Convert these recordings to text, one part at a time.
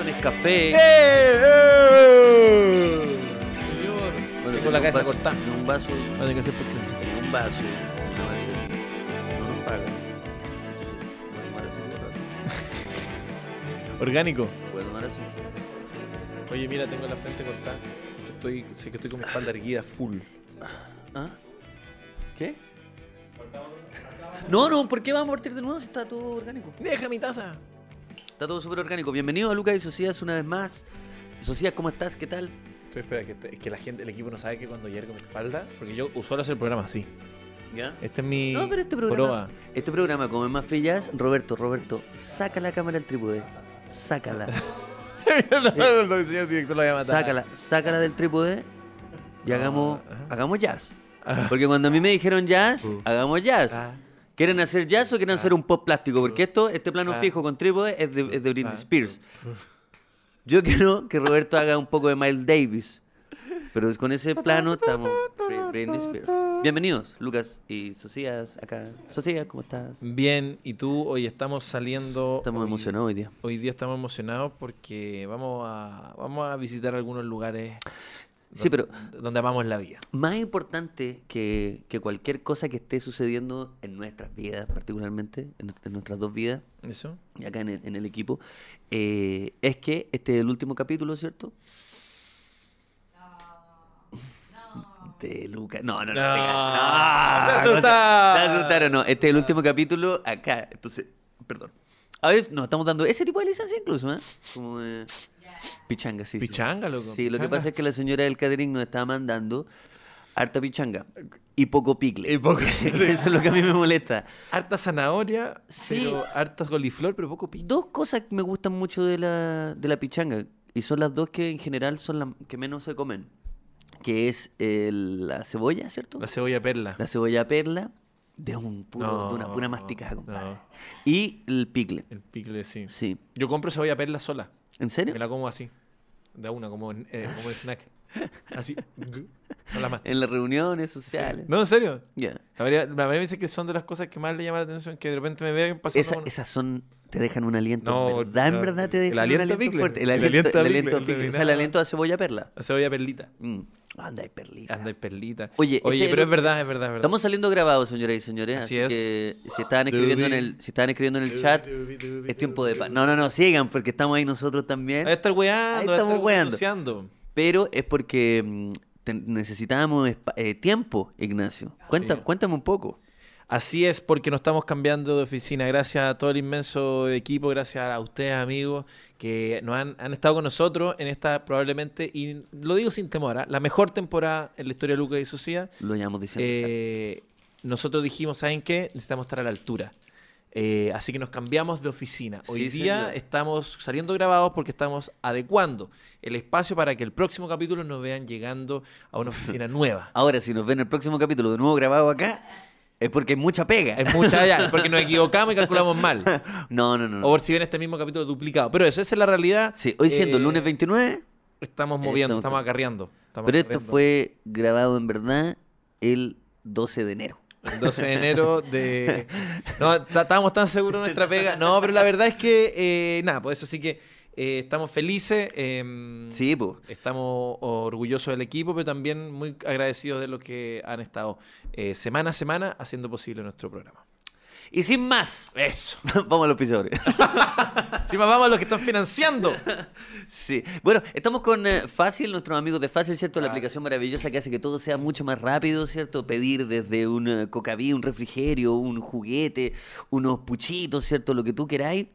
vaso Nescafé. ¡Eh! ¡Eh! Señor. Bueno, Tengo la un cabeza cortada. en un vaso. No tiene que ser porque sí. en un vaso. No nos paga. Voy a tomar así un rato. Orgánico. Voy a tomar así. Oye, mira, tengo la frente cortada. Sé que estoy, sé que estoy con mi espalda erguida full. ¿Ah? ¿Qué? No, no, ¿por qué vamos a partir de nuevo si está todo orgánico? Deja mi taza. Está todo súper orgánico. Bienvenido a Lucas y Socias una vez más. Socias, ¿cómo estás? ¿Qué tal? Estoy espera, que, que la gente, el equipo no sabe que cuando yergo mi espalda, porque yo suelo hacer el programa así. ¿Ya? Este es mi No, pero este programa, prueba. este programa, como es más frillas, Roberto, Roberto, saca la cámara del trípode. Sácala, no, no, el señor director lo voy a matar. sácala, sácala del trípode y hagamos, Ajá. hagamos jazz. Ah. Porque cuando a mí me dijeron jazz, Uh. hagamos jazz. Ah. ¿Quieren hacer jazz o quieren hacer un pop plástico? Porque esto, este plano Ah. fijo con trípode es de, es de Britney Ah. Spears. Yo quiero que Roberto haga un poco de Miles Davis. Pero con ese plano estamos Bri- Britney Spears. Bienvenidos, Lucas y Socias acá. Socias, ¿cómo estás? Bien, y tú, hoy estamos saliendo. Estamos hoy- emocionados hoy día. Hoy día estamos emocionados porque vamos a, vamos a visitar algunos lugares Sí, pero- donde amamos la vida. Más importante que, que cualquier cosa que esté sucediendo en nuestras vidas, particularmente, en, nuestra- en nuestras dos vidas, ¿Eso? y acá en el, en el equipo, eh, es que este es el último capítulo, ¿cierto? De Lucas. No, no, no. No. cacho. Te No, asustaron. te asustaron, no. Este es el último capítulo acá. Entonces, perdón. A ver, nos estamos dando ese tipo de licencia incluso, ¿eh? Como de pichanga, sí. sí. Pichanga, loco, Sí, lo que pasa es que la señora del catering nos estaba mandando harta pichanga y poco picle. Y poco- Eso es lo que a mí me molesta. Harta zanahoria, Sí. pero harta coliflor, pero poco piña. Dos cosas que me gustan mucho de la, de la pichanga, y son las dos que en general son las que menos se comen, que es la cebolla, ¿cierto? La cebolla perla. La cebolla perla, de, un puro, de una pura masticada, compadre. no. Y el picle. El picle, sí. Sí. Yo compro cebolla perla sola. ¿En serio? Me la como así. De a una, como, eh, como snack. Así. La. En las reuniones sociales. No, en serio. Ya. La María me dice que son de las cosas que más le llama la atención, que de repente me vean pasando. Esa- con- esas son, te dejan un aliento, No, ¿verdad? En verdad te el dejan aliento un aliento fuerte. El el aliento, aliento el aliento el picle, de o sea, el aliento de cebolla perla. La cebolla perlita. Mm. Anda, hay perlita. Anda, y perlita. Oye, Oye, este pero es es verdad, es verdad, es verdad. Estamos saliendo grabados, señoras y señores. Así Así, es. que si estaban escribiendo en el, si estaban escribiendo en el chat, es tiempo de paz. No, no, no, sigan, porque estamos ahí nosotros también. Ahí estar weando, Ahí estamos weando. Pero es porque mm, necesitábamos eh, tiempo, Ignacio. Cuenta, Sí. Cuéntame un poco. Así es, porque nos estamos cambiando de oficina. Gracias a todo el inmenso equipo, gracias a ustedes, amigos, que nos han, han estado con nosotros en esta probablemente, y lo digo sin temor, ¿ah? la mejor temporada en la historia de Lucas y Socia. Lo llamamos diciendo. Eh, nosotros dijimos, ¿saben qué? Necesitamos estar a la altura. Eh, así que nos cambiamos de oficina. Hoy Sí, día señor. estamos saliendo grabados porque estamos adecuando el espacio para que el próximo capítulo nos vean llegando a una oficina nueva. Ahora, si nos ven el próximo capítulo de nuevo grabado acá, es porque hay mucha pega. Es mucha ya, porque nos equivocamos y calculamos mal. No, no, no. O por si ven este mismo capítulo duplicado. Pero eso, esa es la realidad. Sí, hoy siendo Eh, lunes 29, Estamos moviendo, estamos- estamos acarreando. estamos pero esto fue grabado en verdad el 12 de enero. El 12 de enero de... No, estábamos tan seguros de nuestra pega. No, pero la verdad es que, eh, nada, pues eso sí que eh, estamos felices. em, Sí, pues. Estamos orgullosos del equipo, pero también muy agradecidos de los que han estado eh, semana a semana haciendo posible nuestro programa. Y sin más, Eso. vamos a los pisadores. Si más vamos a los que están financiando. Sí. Bueno, estamos con eh, Fácil, nuestros amigos de Fácil, ¿cierto? La Ah. aplicación maravillosa que hace que todo sea mucho más rápido, ¿cierto? Pedir desde un eh, cocaví, un refrigerio, un juguete, unos puchitos, ¿cierto? Lo que tú queráis.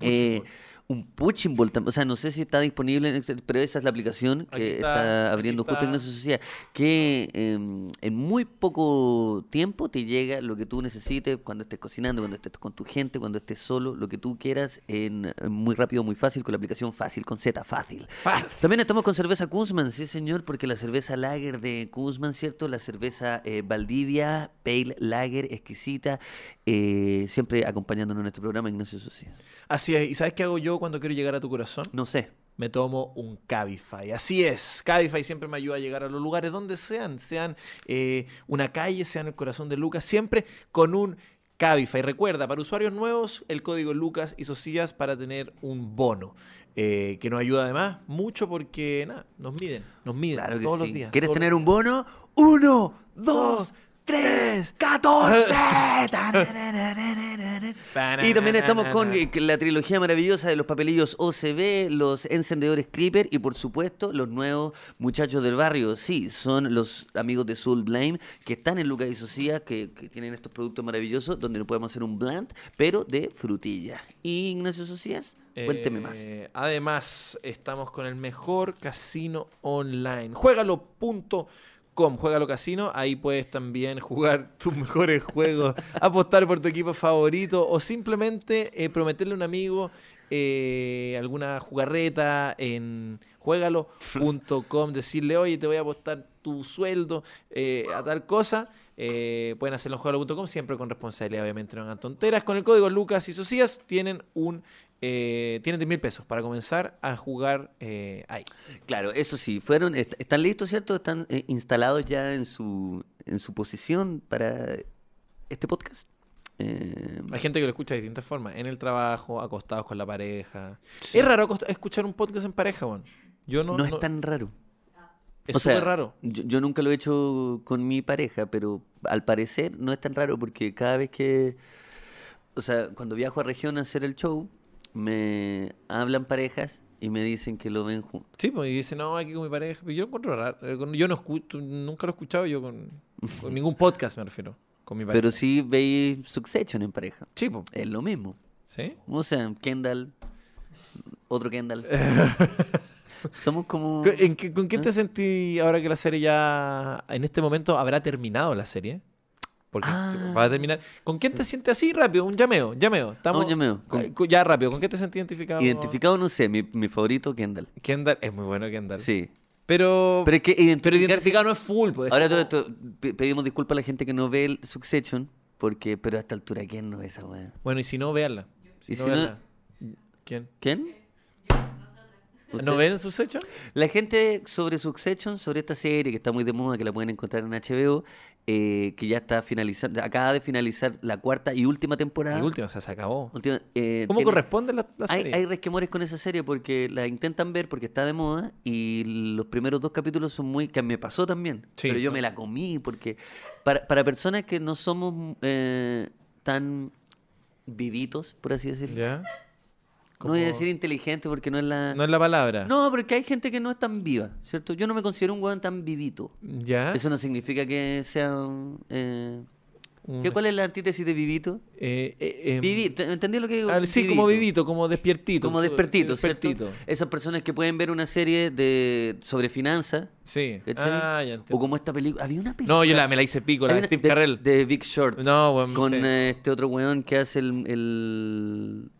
Eh, un punching ball también. O sea, no sé si está disponible, en pero esa es la aplicación que está, está, abriendo justo. Ignacio Sociedad. Que em, en muy poco tiempo te llega lo que tú necesites cuando estés cocinando, cuando estés con tu gente, cuando estés solo, lo que tú quieras, en, en muy rápido, muy fácil, con la aplicación fácil, con Z, fácil. Fácil. También estamos con cerveza Kuzman, sí señor, porque la cerveza Lager de Kuzman, ¿cierto? La cerveza eh, Valdivia, Pale Lager, exquisita, eh, siempre acompañándonos en este programa, Ignacio Sociedad. Así es. ¿Y sabes qué hago yo cuando quiero llegar a tu corazón? No sé. me tomo un Cabify. Así es, Cabify siempre me ayuda a llegar a los lugares donde sean, sean eh, una calle, sean el corazón de Lucas, siempre con un Cabify. Recuerda, para usuarios nuevos, el código Lucas y Socias para tener un bono. eh, que nos ayuda además mucho porque nada, nos miden, nos miden Claro que todos sí. los días. ¿Quieres tener un bono? ¡Uno, dos, tres, catorce! Y también estamos con la trilogía maravillosa de los papelillos OCB, los encendedores Clipper y por supuesto los nuevos muchachos del barrio. Sí, son los amigos de Soul Blame que están en Lucas y Socias, que, que tienen estos productos maravillosos donde nos podemos hacer un blend, pero de frutilla. Y Ignacio Socias, cuénteme más. Eh, Además, estamos con el mejor casino online. Juegalo.com, Juegalo Casino. Ahí puedes también jugar tus mejores juegos, apostar por tu equipo favorito o simplemente eh, prometerle a un amigo eh, alguna jugarreta en juegalo.com, decirle, oye, te voy a apostar tu sueldo eh, a tal cosa. Eh, pueden hacerlo en juegalo.com, siempre con responsabilidad, obviamente, no hagan tonteras. Con el código Lucas y Socias tienen un eh, tienen 10 mil pesos para comenzar a jugar eh, ahí. Claro, eso sí, fueron, est- están listos, ¿cierto? Están eh, instalados ya en su, en su posición para este podcast. Eh, Hay gente que lo escucha de distintas formas, en el trabajo, acostados con la pareja. Sí. Es raro escuchar un podcast en pareja. Yo no, no, es tan raro. Es súper raro. Yo, yo nunca lo he hecho con mi pareja, pero al parecer no es tan raro porque cada vez que, o sea, cuando viajo a región a hacer el show, me hablan parejas y me dicen que lo ven juntos. Sí, pues, y dice, no, aquí con mi pareja. Pero yo lo encuentro raro. Eh, Yo no escucho, nunca lo he escuchado yo con, con ningún podcast, me refiero. Con mi pareja. Pero sí veis Succession en pareja. Sí, pues. Es lo mismo. ¿Sí? O sea, Kendall, otro Kendall. Somos como... ¿Con- en qué- ¿Con quién ¿Ah? te sentí ahora que la serie ya, en este momento, habrá terminado la serie? Porque Ah. va a terminar. ¿Con quién te sientes así rápido? Un llameo, llameo. Estamos, un llameo. Eh, Ya rápido, ¿con qué te sentí identificado? Identificado, no sé, mi, mi favorito, Kendall. Kendall, es muy bueno Kendall. Sí. Pero, Pero es que identificado no es full. Pues, Ahora todo esto, pe- pedimos disculpas a la gente que no ve el Succession, porque, pero a esta altura, ¿quién no ve esa weá? Bueno, y si no, véanla. Si Y no, si no-. ¿Quién? ¿Quién? ¿No ven su section? La gente sobre Succession, sobre esta serie que está muy de moda, que la pueden encontrar en HBO, eh, que ya está finalizando, acaba de finalizar la cuarta y última temporada. La última, o sea, se acabó. Última- eh, ¿Cómo tiene- corresponde la, serie? hay resquemores con esa serie porque la intentan ver porque está de moda y los primeros dos capítulos son muy... que me pasó también, Sí, pero yo me la comí porque para, para personas que no somos eh, tan vivitos, por así decirlo. No voy a decir inteligente porque no es la... No es la palabra. No, porque hay gente que no es tan viva, ¿cierto? Yo no me considero un weón tan vivito. ¿Ya? Eso no significa que sea... eh, ¿qué, ¿Cuál es la antítesis de vivito? eh, eh, em, Vivi- ¿te- ¿Entendí lo que digo? sí, como vivito, como despiertito. Como despertito, ¿cierto? Despertito. Esas personas que pueden ver una serie de sobre finanzas, Sí. Ah, ya o como esta película. Había una película. No, yo la, me la hice pico, la de Steve Carell. De Big Short. No, weón, con sí. eh, este otro weón que hace el. el-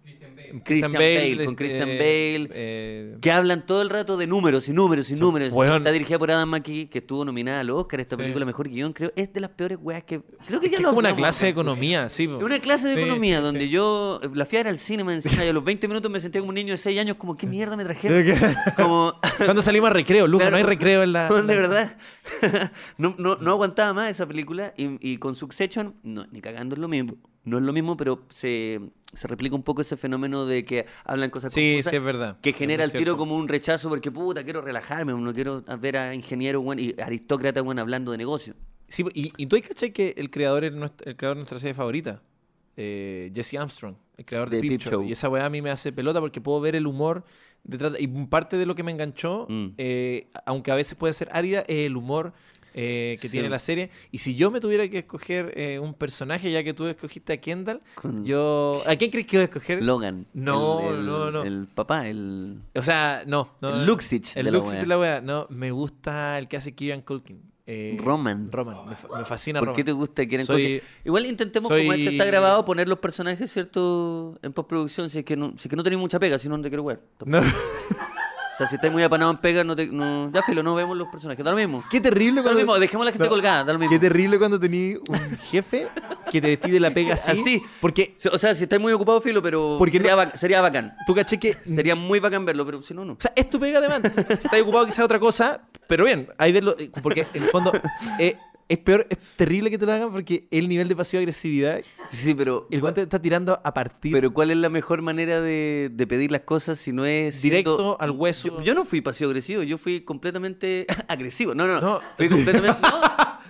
Christian Bale, Bale, con este, Christian Bale. eh, Que hablan todo el rato de números y números y números. Está dirigida por Adam McKee, que estuvo nominada al Oscar. Esta Sí. película, mejor guion, creo. Es de las peores weas que. Creo que es ya que lo es una clase de economía, sí. una clase de Sí, economía sí, donde yo la fui a al cine encima y a los 20 minutos me sentía como un niño de 6 años, como, ¿qué mierda me trajeron? como, Cuando salimos a recreo, Claro. no hay recreo en la. de verdad. no, no, no aguantaba más esa película y, y con Succession, no, ni cagando es lo mismo. No es lo mismo, pero se, se replica un poco ese fenómeno de que hablan cosas Sí, confusas, sí, es verdad. Que genera el tiro como un rechazo porque, puta, quiero relajarme, no quiero ver a ingenieros bueno, y aristócratas bueno, hablando de negocio. Sí, y, y tú hay cachai que el creador es nuestra, el creador de nuestra serie favorita, eh, Jesse Armstrong, el creador de, De Peep Peep Show. Show. Y esa weá a mí me hace pelota porque puedo ver el humor detrás. de- y parte de lo que me enganchó, Mm. eh, aunque a veces puede ser árida, es el humor eh, que Sí. tiene la serie. Y si yo me tuviera que escoger eh, un personaje, ya que tú escogiste a Kendall, Con yo. ¿A quién crees que voy a escoger? Logan. No, el, el- no, no. El papá, el... O sea, no. no El Luxich El de la Luxich wea. de la wea. No, me gusta el que hace Kieran Culkin. eh, Roman. Roman. Me, fa- me fascina ¿Por Roman. qué te gusta Kieran Soy- Culkin? Igual intentemos, soy- como este está grabado, poner los personajes, ¿cierto? En postproducción, si es que no, si es que no tenéis mucha pega, si no, no te quiero ver. No. O sea, si estáis muy apanado en pega, no te, no, ya filo, no vemos los personajes, da lo mismo. Qué terrible Da lo cuando... mismo, dejemos a la gente No. colgada, da lo mismo. Qué terrible cuando tenías un jefe que te despide la pega así. Así. Porque O sea, si estáis muy ocupado, filo, pero Porque sería, no- bac- sería bacán. tú caché que... Sería muy bacán verlo, pero si no, no. O sea, es tu pega además. Si estás ocupado quizás otra cosa, pero bien, ahí verlo... eh, Porque en el fondo... eh, es peor, es terrible que te lo hagan porque el nivel de pasiva agresividad, Sí, pero, el guante está tirando a partir pero ¿cuál es la mejor manera de, de pedir las cosas si no es directo siendo- al hueso. Yo, yo no fui pasivo agresivo, yo fui completamente agresivo. No, no, no. Fui completamente. no,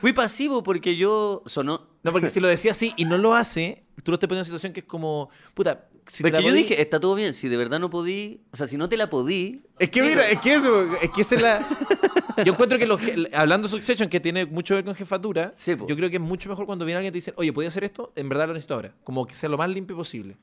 fui pasivo porque yo sonó. No, porque si lo decía así y no lo hace, tú lo estás poniendo en una situación que es como, puta, si te Porque yo podí- dije, está todo bien, si de verdad no podí, o sea, si no te la podí, Es que mira, es que eso, es que esa es la... Yo encuentro que los hablando de Succession, que tiene mucho que ver con jefatura, Sí, yo creo que es mucho mejor cuando viene alguien y te dice, oye, ¿podía hacer esto? En verdad lo necesito ahora. Como que sea lo más limpio posible.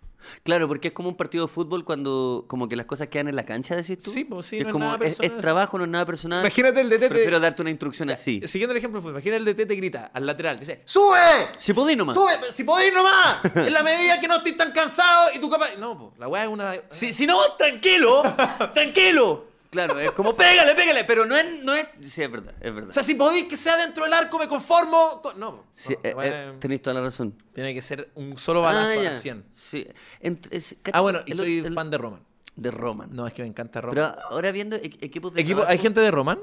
claro, porque es como un partido de fútbol cuando como que las cosas quedan en la cancha, decís tú. Sí, pues sí, es no es como, es, trabajo, no es nada personal. Imagínate el DT te- Prefiero darte una instrucción así. Siguiendo el ejemplo imagina el DT te grita al lateral, dice, ¡sube! Si podí nomás. ¡Sube! ¡Si podéis nomás! En la medida que no estés tan cansado y tú capaz... No, po, la weá es una... Si, si no, tranquilo, tranquilo. Claro, es como pégale, pégale, pero no es, no es. Sí, es verdad, es verdad. O sea, si podéis que sea dentro del arco, me conformo... co- No. Sí, No, eh, eh, tenéis toda la razón. Tiene que ser un solo balazo Ah, a ya. la 100. Sí. Ent- es- Ah, bueno, y el- soy el- fan de Roman. de Roman. No, es que me encanta Roman. Pero ahora viendo e- equipos de. Equipo, ¿Hay gente de Roman?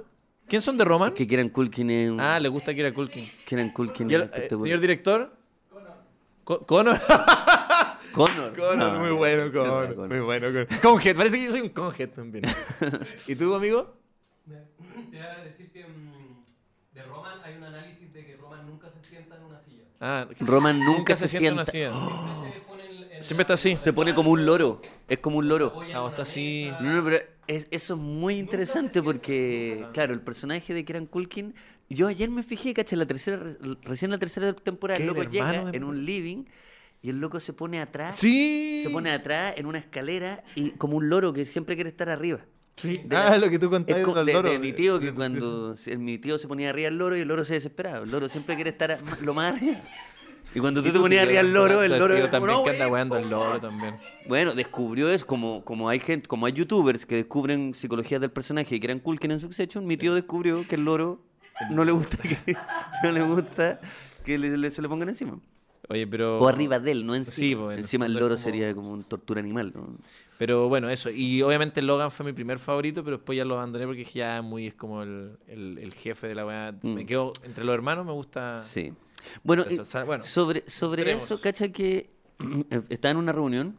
¿Quién son de Roman? Que Kieran Culkin es un. Ah, le gusta Kira Culkin. Kieran Culkin ¿Y el, es eh, señor director? Co- Connor. Connor. Connor, No, muy bueno, no, Connor. Connor. Muy bueno, Connor. Conhead, parece que yo soy un Conhead también. ¿Y tú, amigo? Te voy a decir que mm, de Roman hay un análisis de que Roman nunca se sienta en una silla. Ah, Roman nunca, se, sienta en una silla. Siempre se pone está así. Se pone como un loro. Es como un loro. Ah, está así. No, no, pero es- eso es muy interesante porque, claro, el personaje de Kieran Culkin, yo ayer me fijé, cacha, la tercera, recién la tercera temporada, ¿Qué, el el loco llega de- en un living y el loco se pone atrás, Sí. se pone atrás en una escalera y como un loro que siempre quiere estar arriba. Sí. de Ah, la- lo que tú contaste Es co- del de, de mi tío De- que de- cuando se- mi tío se ponía arriba del loro y el loro se desesperaba. El loro siempre quiere estar a- lo más arriba. Y cuando tú Y te ponías arriba del loro, el loro tío también "No, que anda weando el loro favor". también. Bueno, descubrió eso, como, como hay gente, como hay youtubers que descubren psicologías del personaje y que eran Culkin en Succession, mi tío descubrió que el loro no le gusta que, no le gusta que le- le- se le pongan encima. Oye, pero... O arriba de él, no encima. Sí, pues, encima el es loro como- sería como una tortura animal. ¿no? Pero bueno, eso. Y obviamente Logan fue mi primer favorito, pero después ya lo abandoné porque ya muy es como el, el- el jefe de la weá. Mm. Me quedo entre los hermanos, me gusta. Sí. Bueno, Eso, y o sea, bueno, sobre, sobre eso, cacha que estaba en una reunión.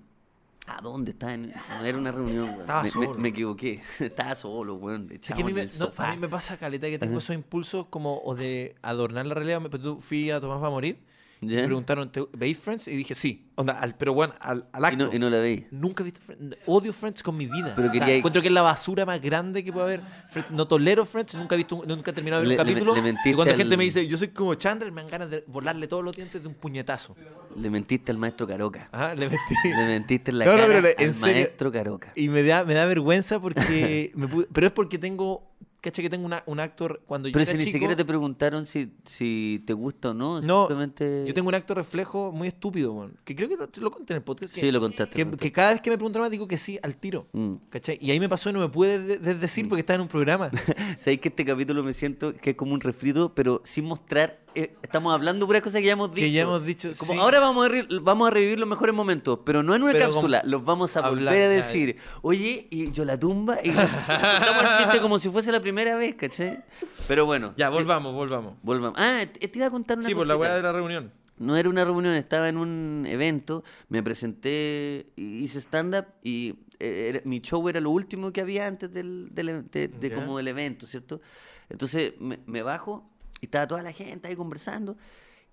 ¿A dónde estaba? En... No era una reunión, weón. Estaba me, me- solo. me equivoqué. estaba solo, weón. Que a, mí me, no, a mí me pasa caleta que tengo esos impulsos como o de adornar la realidad. Me- Tú fui a Tomás va a morir. Me preguntaron, ¿te- ¿veis Friends? Y dije, sí. Onda, al- pero bueno, al, al Y acto. no, y no la veí. Nunca he visto Friends. Odio Friends con mi vida. Pero O sea, encuentro que es la basura más grande que puede haber. Friends- No tolero Friends. Nunca he visto, un- nunca he terminado de ver Le- un le- capítulo. le mentiste y cuando al- gente me dice, yo soy como Chandler, me dan ganas de volarle todos los dientes de un puñetazo. Le mentiste al maestro Caroca. Ajá, le metí. Le mentiste en la No, no, cara pero le- en serio. maestro Caroca. Y me da, me da vergüenza porque. me pero es porque tengo. ¿Cachai? Que tengo una, un actor. Cuando yo Pero era si ni chico, siquiera te preguntaron si, si te gusta o no, No, simplemente... Yo tengo un acto reflejo muy estúpido, weón. Que creo que lo, lo conté en el podcast. que- Sí, lo contaste. Que, lo que contaste. cada vez que me preguntan más digo que sí al tiro. Mm. ¿Cachai? Y ahí me pasó y no me pude de- de- decir porque estaba en un programa. Sabéis que este capítulo me siento que es como un refrito, pero sin mostrar. Eh, estamos hablando puras cosas que ya hemos dicho. Que ya hemos dicho, Como sí. ahora vamos a, re- vamos a revivir los mejores momentos, pero no en una Pero cápsula, los vamos a hablar, volver a decir. Oye, y yo la tumba, y chiste como si fuese la primera vez, ¿cachai? Pero bueno. ya, sí, volvamos, volvamos. volvamos. Ah, te iba a contar una Sí, por la cosita. weá de la reunión. No era una reunión, estaba en un evento, me presenté, hice stand-up y eh, era- mi show era lo último que había antes del, del- de, de Ya. como del evento, ¿cierto? Entonces me, me bajo y estaba toda la gente ahí conversando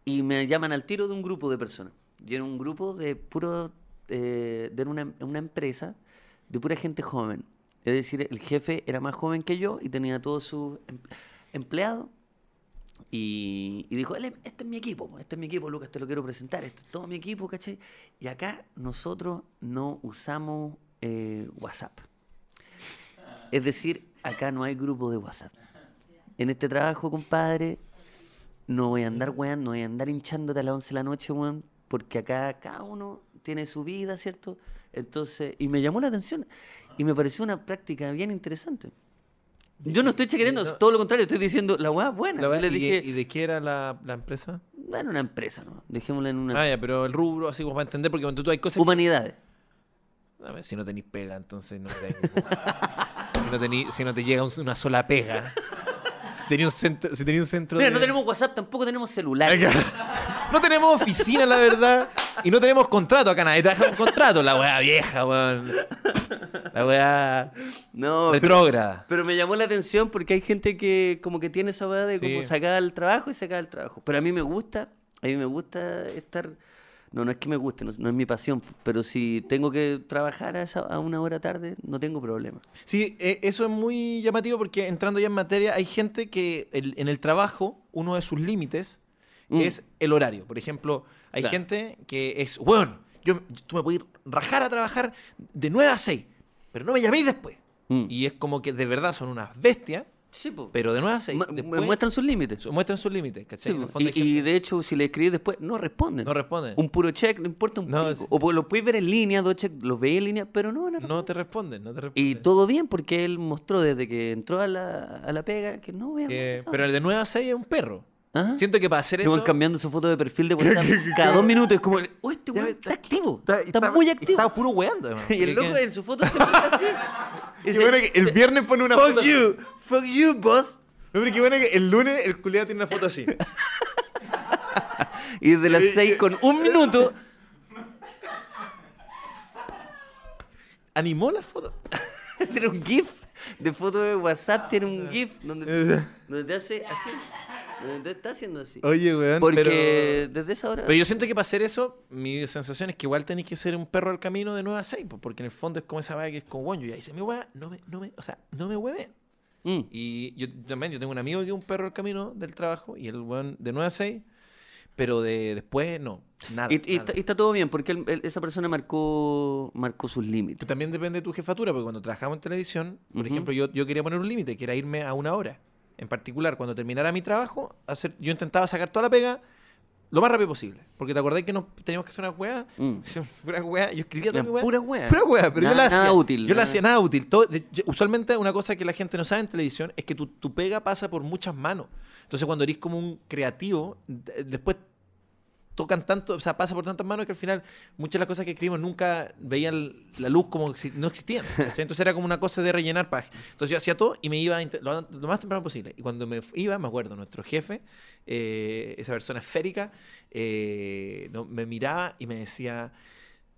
y me llaman al tiro de un grupo de personas. Y era un grupo de puro, eh, de una, empresa de pura gente joven. Es decir, el jefe era más joven que yo y tenía todos sus em- empleados y, y dijo, "Ele, este es mi equipo, po, este es mi equipo, Lucas, te lo quiero presentar, este es todo mi equipo, ¿cachai? Y acá nosotros no usamos eh, WhatsApp. Es decir, acá no hay grupo de WhatsApp. En este trabajo, compadre, no voy a andar, weón, no voy a andar hinchándote a las 11 de la noche, weón, porque acá cada uno tiene su vida, ¿cierto? Entonces, y me llamó la atención y me pareció una práctica bien interesante. Yo no estoy chaqueteando, No. todo lo contrario, estoy diciendo, la weá es buena. La le ¿y, dije, qué- ¿Y de qué era la, la empresa? no era una empresa, ¿no? Dejémosla en una... Ah, ya, pero el rubro, así como para entender, porque cuando tú hay cosas. que- Humanidades. A ver, si no tenéis pega, entonces no te si no, tení- si no te llega un- una sola pega. Si tenía un centro, si tenía un centro Mira, de- no tenemos WhatsApp, tampoco tenemos celular. No tenemos oficina, la verdad. Y no tenemos contrato acá. Nadie trabaja un contrato. La weá vieja, weón. La weá No, pero, retrógrada. pero me llamó la atención porque hay gente que como que tiene esa weá de Sí. como sacar el trabajo y sacar el trabajo. Pero a mí me gusta, a mí me gusta estar... No, no es que me guste, no, no es mi pasión, pero si tengo que trabajar a, esa- a una hora tarde, no tengo problema. Sí, eh, eso es muy llamativo porque entrando ya en materia, hay gente que el- en el trabajo, uno de sus límites Mm. es el horario. Por ejemplo, hay Claro. gente que es, bueno, yo, tú me puedes ir rajar a trabajar de 9 a 6, pero no me llaméis después. Mm. Y es como que de verdad son unas bestias, Sí, po. pero de 9 a 6. Ma- después muestran sus límites. su- muestran sus límites, ¿cachai? Sí, En el po. fondo y, y de hecho, si le escribís después, no responden. no responden. Un puro check, no importa un No, es- O pues, lo puedes ver en línea, dos check, los veis en línea, pero no, no, No te responden, no te responden. Y todo bien porque él mostró desde que entró a la, a la pega que no vean. Pero el de 9 a 6 es un perro. Siento que para hacer eso... cambiando su foto de perfil de WhatsApp cada dos minutos. Es como, oh, este weón está- está, activo. Está, Está, muy activo. Está puro weando. y el loco en su foto siempre está así. Qué bueno que el viernes pone una fuck foto así. you, fuck you, boss. No, pero qué bueno que el lunes el culiado tiene una foto así. Y desde las seis con un minuto, Animó la foto. tiene un GIF de foto de WhatsApp, tiene un GIF donde, donde te hace así. Está haciendo así. Oye, weón. Porque desde esa hora. Pero, pero yo siento que para hacer eso, mi sensación es que igual tenéis que ser un perro al camino de 9 a 6, po, porque en el fondo es como esa vaga que es como, bueno, yo ya hice mi weá, no me, no me, o sea, no me hueven. Mm. Y yo también, yo tengo un amigo que es un perro al camino del trabajo, y el weón de 9 a 6, pero de después no, nada. Y, y nada. está, y está todo bien, porque él- él- esa persona marcó, marcó sus límites. Pero también depende de tu jefatura, porque cuando trabajamos en televisión, por Ujú. ejemplo, yo, yo quería poner un límite, que era irme a una hora. En particular, cuando terminara mi trabajo, hacer, yo intentaba sacar toda la pega lo más rápido posible. Porque te acordás que nos teníamos que hacer una weá. Mm. Pura weá. Yo escribía toda mi weá. puras weas. Pura weá, pero yo Nada- la hacía. nada útil, Yo la hacía nada útil. Todo- yo- usualmente una cosa que la gente no sabe en televisión es que tu, tu pega pasa por muchas manos. Entonces cuando eres como un creativo, de- después tocan tanto, o sea, pasa por tantas manos que al final muchas de las cosas que escribimos nunca veían la luz como si no existían. ¿cachai? Entonces era como una cosa de rellenar páginas. Entonces yo hacía todo y me iba lo, lo más temprano posible. Y cuando me iba, me acuerdo, nuestro jefe, eh, esa persona esférica, eh, no- me miraba y me decía,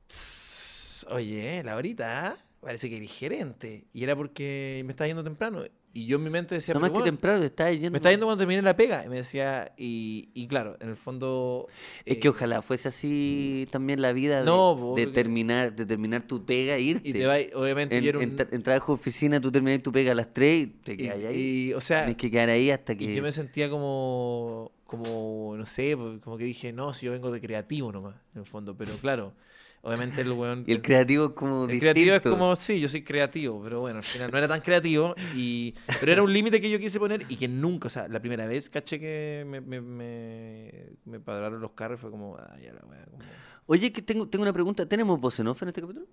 "Tss, oye, Laurita, parece que eres gerente. Y era porque me estaba yendo temprano. Y yo en mi mente decía, No más "Pero, que temprano te está yendo. me está yendo cuando terminé la pega. Y me decía, y, y claro, en el fondo... Es eh, que ojalá fuese así también la vida de, No, po, de porque- terminar, de terminar tu pega e irte. Y te va, obviamente, en, yo era un- en tra- en trabajo de oficina tú terminas tu pega a las 3 y te y- quedas ahí. y, o sea, Tienes que quedar ahí hasta que... y yo me sentía como, como, no sé, como que dije, no, si yo vengo de creativo nomás, en el fondo. Pero claro, obviamente el weón... Y el creativo es como el creativo es como, sí, yo soy creativo, pero bueno, al final no era tan creativo, y, pero era un límite que yo quise poner y que nunca, o sea, la primera vez caché que me, me, me, me pararon los carros fue como, ah, ya la wea, como... Oye, que tengo, tengo una pregunta. ¿Tenemos voz en off en este capítulo?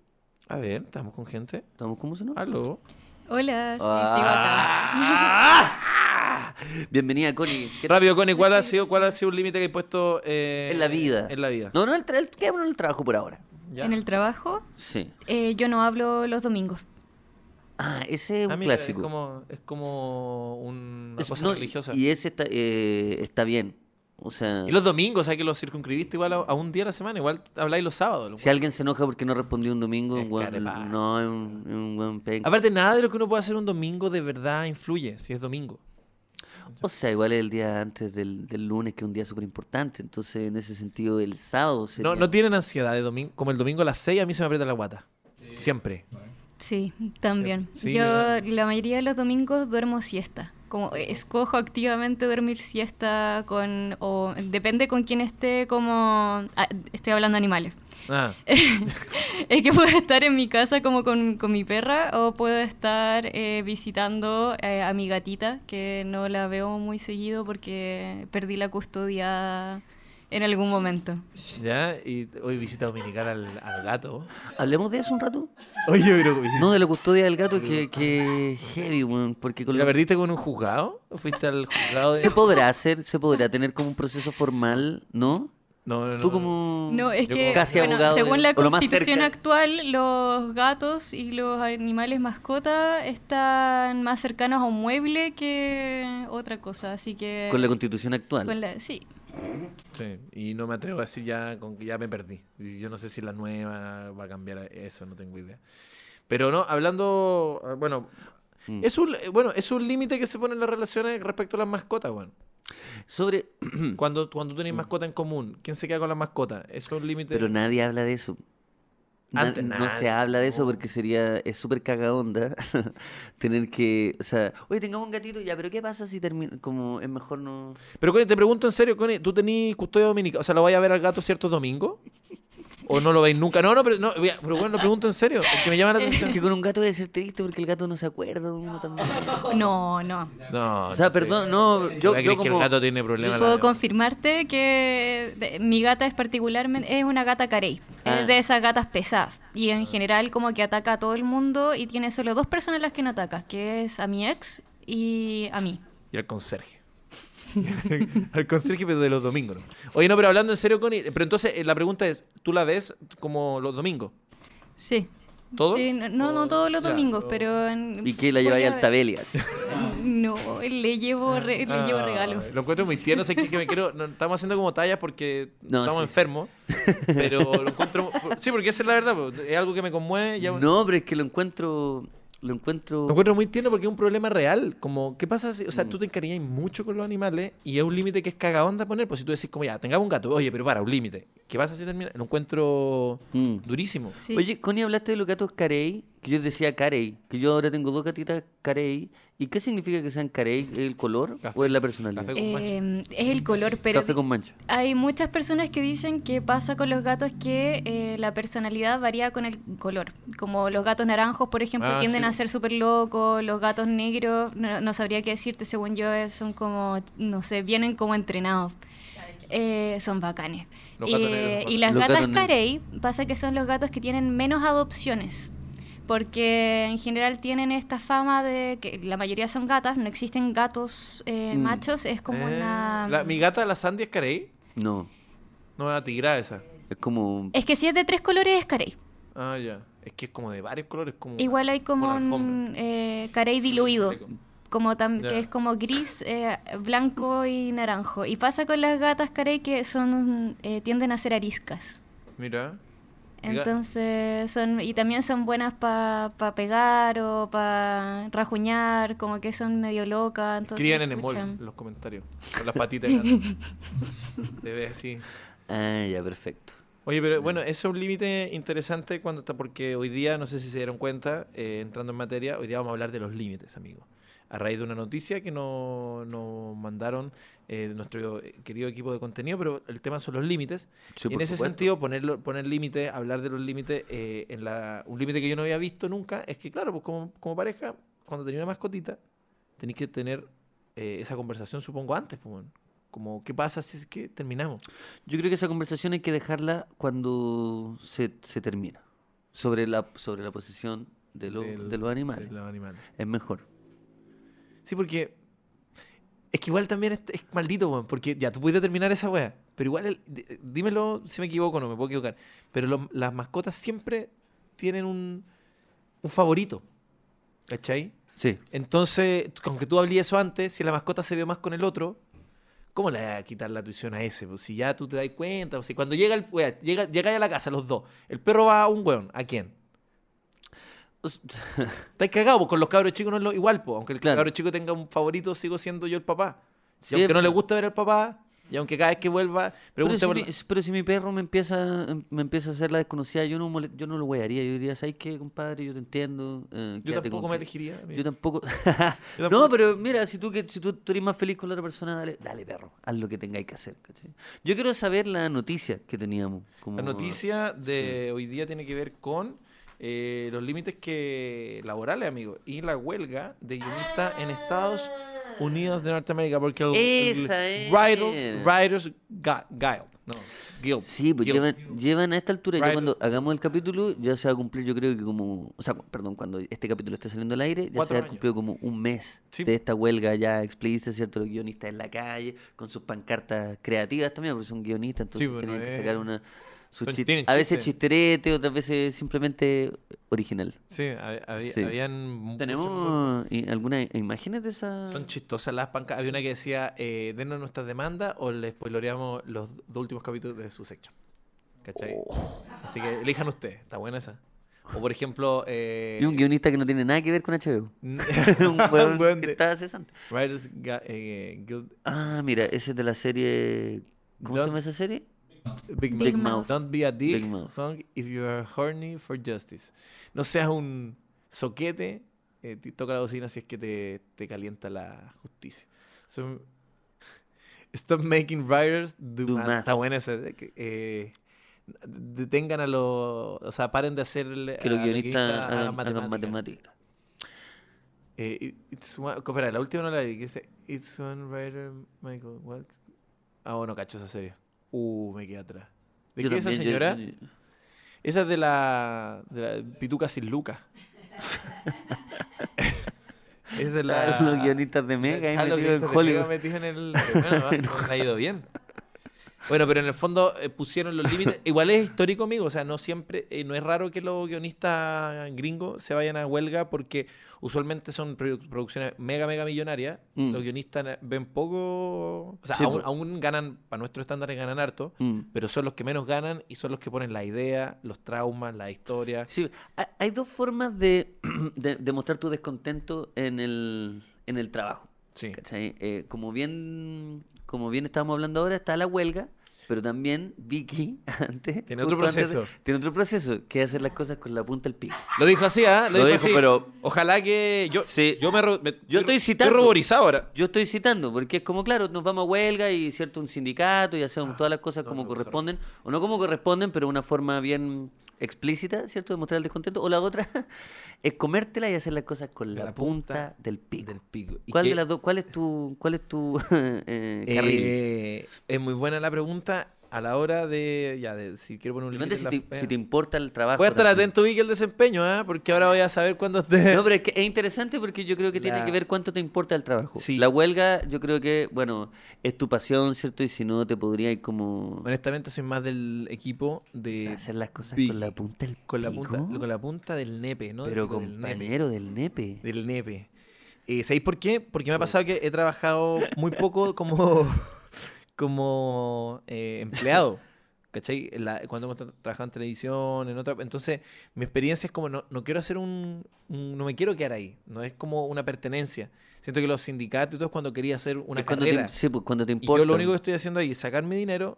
A ver, estamos con gente. ¿Estamos con voz en off? Aló. Hola, sí, Ah. Bienvenida, Connie. Rápido, Connie, ¿cuál ha sido, cuál ha sido un límite que hay puesto eh, En la vida. En la vida. No, no, el, tra- el, en el trabajo por ahora. En el trabajo, Sí. eh, yo no hablo los domingos. Ah, ese es un Ah, mira, clásico. Es como, es como una Es- cosa no, religiosa. Y ese está, eh, está bien. O sea, Y los domingos, ¿sabes que los circunscribiste igual a, a un día a la semana? Igual habláis los sábados. lo si alguien se enoja porque no respondió un domingo, Es un carepaja. no, es un, un buen. Aparte, nada de lo que uno puede hacer un domingo de verdad influye, si es domingo. O sea, igual es el día antes del, del lunes, que es un día súper importante. Entonces, en ese sentido, el sábado sería... No, no tienen ansiedad de domingo. Como el domingo a las 6 a mí se me aprieta la guata. Siempre. Sí, también. Sí, yo ¿verdad? la mayoría de los domingos duermo siesta. Como escojo activamente dormir siesta con o depende con quién esté como ah, estoy hablando animales. Ah, Es que puedo estar en mi casa como con, con mi perra o puedo estar eh, visitando eh, a mi gatita que no la veo muy seguido porque perdí la custodia en algún momento. ya. Y hoy visita dominical al, al gato. ¿Hablemos de eso un rato? Oye, pero. No, de la custodia del gato, que, que heavy, weón. Porque con ¿La lo- perdiste con un juzgado? ¿O fuiste al juzgado de.? se podrá hacer, se podrá tener como un proceso formal, ¿no? No, no, no. Tú como... No, es que casi bueno, abogado según de- la lo constitución actual, los gatos y los animales mascotas están más cercanos a un mueble que otra cosa, así que Con la constitución actual. con la- sí. Sí, y no me atrevo a decir ya con que ya me perdí. Yo no sé si la nueva va a cambiar eso, no tengo idea. Pero no, hablando, eh, bueno, Mm. es un eh, bueno, es un límite que se pone en las relaciones respecto a las mascotas, bueno. Sobre... Cuando cuando tú tenés mascota en común, ¿quién se queda con la mascota? Es un límite. Pero nadie habla de eso. Na- no se habla de eso porque sería, es súper cagadonda tener que, o sea, oye, tengamos un gatito, ya, pero ¿qué pasa si termina? Como es mejor no... Pero Connie, te pregunto en serio, Connie, ¿tú tenés custodia dominica? O sea, ¿lo vais a ver al gato ciertos domingos? ¿O no lo veis nunca? No, no, pero, no, pero bueno, lo pregunto en serio, porque me llama la atención. Que con un gato debe ser triste porque el gato no se acuerda de uno también. No, no. No, O sea, no sé. perdón, no, yo, ¿Tú yo crees que el como... gato tiene problemas? Puedo confirmarte que mi gata es particularmente, es una gata carey, Ah. es de esas gatas pesadas y en general como que ataca a todo el mundo y tiene solo dos personas a las que no ataca, que es a mi ex y a mí. Y al conserje. al conserje, pero de los domingos. ¿no? Oye, no, pero hablando en serio, Connie, pero entonces eh, la pregunta es, ¿tú la ves como los domingos? Sí. ¿Todos? Sí, no, no, no todos los Ya, domingos, o- pero... en- ¿Y qué la lleváis a al ver. Tabelia? No, le llevo, re- le llevo Ah, regalos. Lo encuentro muy tierno, sé que, que me quiero. no, estamos haciendo como tallas porque No, estamos sí. enfermos. Pero lo encuentro. Sí, porque esa es la verdad, es algo que me conmueve. ya- No, pero es que lo encuentro... Lo encuentro... Lo encuentro muy tierno porque es un problema real. Como, ¿qué pasa si, o sea, Mm. tú te encariñas mucho con los animales y es un límite que es cagaonda poner? Pues si tú decís, como ya, tengamos un gato, oye, pero para, un límite. ¿Qué pasa si termina? Lo encuentro Mm. durísimo. Sí. Oye, Connie, hablaste de los gatos carey, que yo decía carey, que yo ahora tengo dos gatitas carey. ¿Y qué significa que sean carey? ¿El color Café. o es la personalidad? Café con mancha. Eh, es el color, pero Café con mancha. hay muchas personas que dicen que pasa con los gatos que eh, la personalidad varía con el color. Como los gatos naranjos, por ejemplo, Ah, tienden sí. a ser súper locos. Los gatos negros, no, no sabría qué decirte, según yo, eh, son como, no sé, vienen como entrenados. Eh, son bacanes. Los gatos Eh, negros, y las Los gatas carey pasa que son los gatos que tienen menos adopciones. Porque en general tienen esta fama de que la mayoría son gatas, no existen gatos eh, Mm. machos, es como Eh, una... la- mi gata, la Sandy, es carey. No, No, la tigra esa. es como... Es que si es de tres colores es carey. Ah, ya. Es que es como de varios colores. Como Igual hay como una un eh, carey diluido, como tam- que es como gris, eh, blanco y naranjo. Y pasa con las gatas carey que son eh, tienden a ser ariscas. Mira. Entonces son y también son buenas para pegar o para rajuñar, como que son medio locas. entonces, Crían en en los comentarios. Con las patitas. Te ve así. Ah, ya, perfecto. Oye, pero bueno, ese es un límite interesante cuando está, porque hoy día, no sé si se dieron cuenta, eh, entrando en materia, hoy día vamos a hablar de los límites, amigos. A raíz de una noticia que nos nos mandaron eh, nuestro querido equipo de contenido, pero el tema son los límites. Sí, y en ese supuesto. sentido, ponerlo, poner límites, hablar de los límites, eh, en la, un límite que yo no había visto nunca, es que claro, pues como, como pareja, cuando tenía una mascotita, tenéis que tener eh, esa conversación, supongo, antes, pues, bueno. como qué pasa si es que terminamos. Yo creo que esa conversación hay que dejarla cuando se, se termina. Sobre la, sobre la posición de, lo- Del- de los animales. de los animales. Es mejor. Sí, porque es que igual también es, es maldito, weón, porque ya tú puedes terminar esa weá, pero igual, el- dímelo si me equivoco o no, me puedo equivocar, pero las mascotas siempre tienen un, un favorito, ¿cachai? Sí. Entonces, aunque tú hablé eso antes, si la mascota se dio más con el otro, ¿cómo le vas a quitar la tuición a ese? Pues si ya tú te das cuenta, pues si cuando llega el wea, llega, llegáis a la casa los dos, el perro va a un weón, ¿a quién? Estáis cagados, pues con los cabros chicos no es lo igual, pues. Aunque el Claro. cabro chico tenga un favorito, sigo siendo yo el papá. Y Sí, aunque no le pero- gusta ver al papá, y aunque cada vez que vuelva, Pero si, por mi, pero si mi perro me empieza, me empieza a hacer la desconocida, yo no, mole- yo no lo. Yo diría, ¿sabes qué, compadre? Yo te entiendo. eh, Yo tampoco con me elegiría. Yo tampoco. Yo No, tampoco. pero mira, si tú, que, si tú, tú eres más feliz con la otra persona, dale, dale perro, haz lo que tengáis que hacer. ¿cachai? Yo quiero saber la noticia que teníamos. Como, La noticia de hoy día tiene que ver con eh, los límites que laborales, amigo, y la huelga de guionistas en Estados Unidos de Norteamérica, porque el, el Esa es. Writers, Writers Gu- Guild, No, Guild. Sí, pues Guild. llevan, llevan a esta altura, ya cuando hagamos el capítulo, ya se va a cumplir, yo creo que como, o sea, perdón, cuando este capítulo esté saliendo al aire, ya Cuatro se va a cumplir como un mes Sí. de esta huelga ya explícita, ¿cierto? Los guionistas en la calle, con sus pancartas creativas también, porque son guionistas, entonces pues, tienen que sacar una... Son- a veces chisterete, otras veces simplemente original. Sí, hab- había- Sí. habían ¿Tenemos algunas imágenes de esa...? Son chistosas las pancas. Había una que decía, eh, denos nuestras demandas o les spoiloreamos los dos últimos capítulos de su section. ¿Cachai? Oh. Así que elijan ustedes. Está buena esa. O por ejemplo... Eh, Y un guionista que no tiene nada que ver con HBO. un que de- estaba cesante. Writers eh, Guild Ah, mira, ese es de la serie... ¿Cómo se llama esa serie? Big, Big Mouth. Don't be a dick Big Mouth. punk if you are horny for justice. No seas un soquete, eh, ti- toca la bocina si es que te, te calienta la justicia. So- stop making writers do, Do math. math. Está de que, eh, detengan a los... O sea, paren de hacer... Que los guionistas hagan, matemáticas. matemáticas. Eh, it- it's one- espera, la última no la vi. Que dice, It's one writer, Michael. What? Ah, bueno, cacho esa serie. Uh, me quedé atrás. ¿De Yo qué es esa también, yo- señora? yo- Esa es de la, de la Pituca sin Lucas. Esa es la. los guionistas de Mega ahí Ah, los guionistas de Mega metidos en el. eh, Bueno, va, nos ha ido bien. Bueno, pero en el fondo eh, pusieron los límites. Igual es histórico, amigo. O sea, no siempre, eh, no es raro que los guionistas gringos se vayan a huelga porque usualmente son produ- producciones mega, mega millonarias. Mm. Los guionistas ven poco. O sea, Sí, aún, ganan, para nuestros estándares ganan harto, Mm. pero son los que menos ganan y son los que ponen la idea, los traumas, la historia. Sí, ha- hay dos formas de, de, de mostrar tu descontento en el, en el trabajo. Sí. Eh, como bien como bien estábamos hablando ahora, está la huelga, pero también Vicky antes Tiene otro antes proceso. tiene otro proceso, que es hacer las cosas con la punta del pico. Lo dijo así, ¿ah? Lo dijo, dijo, así. pero- Ojalá que. Yo, Sí. yo me, Yo estoy citando. Estoy ruborizado ahora. Yo estoy citando, porque es como, claro, nos vamos a huelga y cierto un sindicato y hacemos todas las cosas no, como no, corresponden, o no como corresponden, pero de una forma bien explícita, ¿cierto? De mostrar el descontento. O la otra es comértela y hacer las cosas con la, la punta, punta del pico. Del pico. ¿Y ¿Cuál de las dos? ¿Cuál es tu, cuál es tu eh, carril? Eh, es muy buena la pregunta a la hora de. Ya, de si quiero poner un límite si te, si te importa el trabajo. Voy a estar atento, Vicky, al desempeño, ¿ah? Porque ahora voy a saber cuándo esté. No, pero es que es interesante porque yo creo que tiene que ver cuánto te importa el trabajo. Sí. La huelga, yo creo que, bueno, es tu pasión, ¿cierto? Y si no, te podría ir como Honestamente, soy más del equipo de. hacer las cosas Vicky. con la punta del Con la, punta, con la punta del nepe, ¿no? Pero nepe. compañero del nepe. Del nepe. Eh, ¿Sabéis por qué? Porque me ha pasado que he trabajado muy poco como, como eh, empleado. ¿Cachai? La- cuando hemos tra- trabajado en televisión, en otra. Entonces, mi experiencia es como: no, no quiero hacer un, un- No me quiero quedar ahí. No es como una pertenencia. Siento que los sindicatos y todo es cuando quería hacer una Es cuando carrera. te, sí, pues cuando te y importa. yo lo único que estoy haciendo ahí es sacar mi dinero,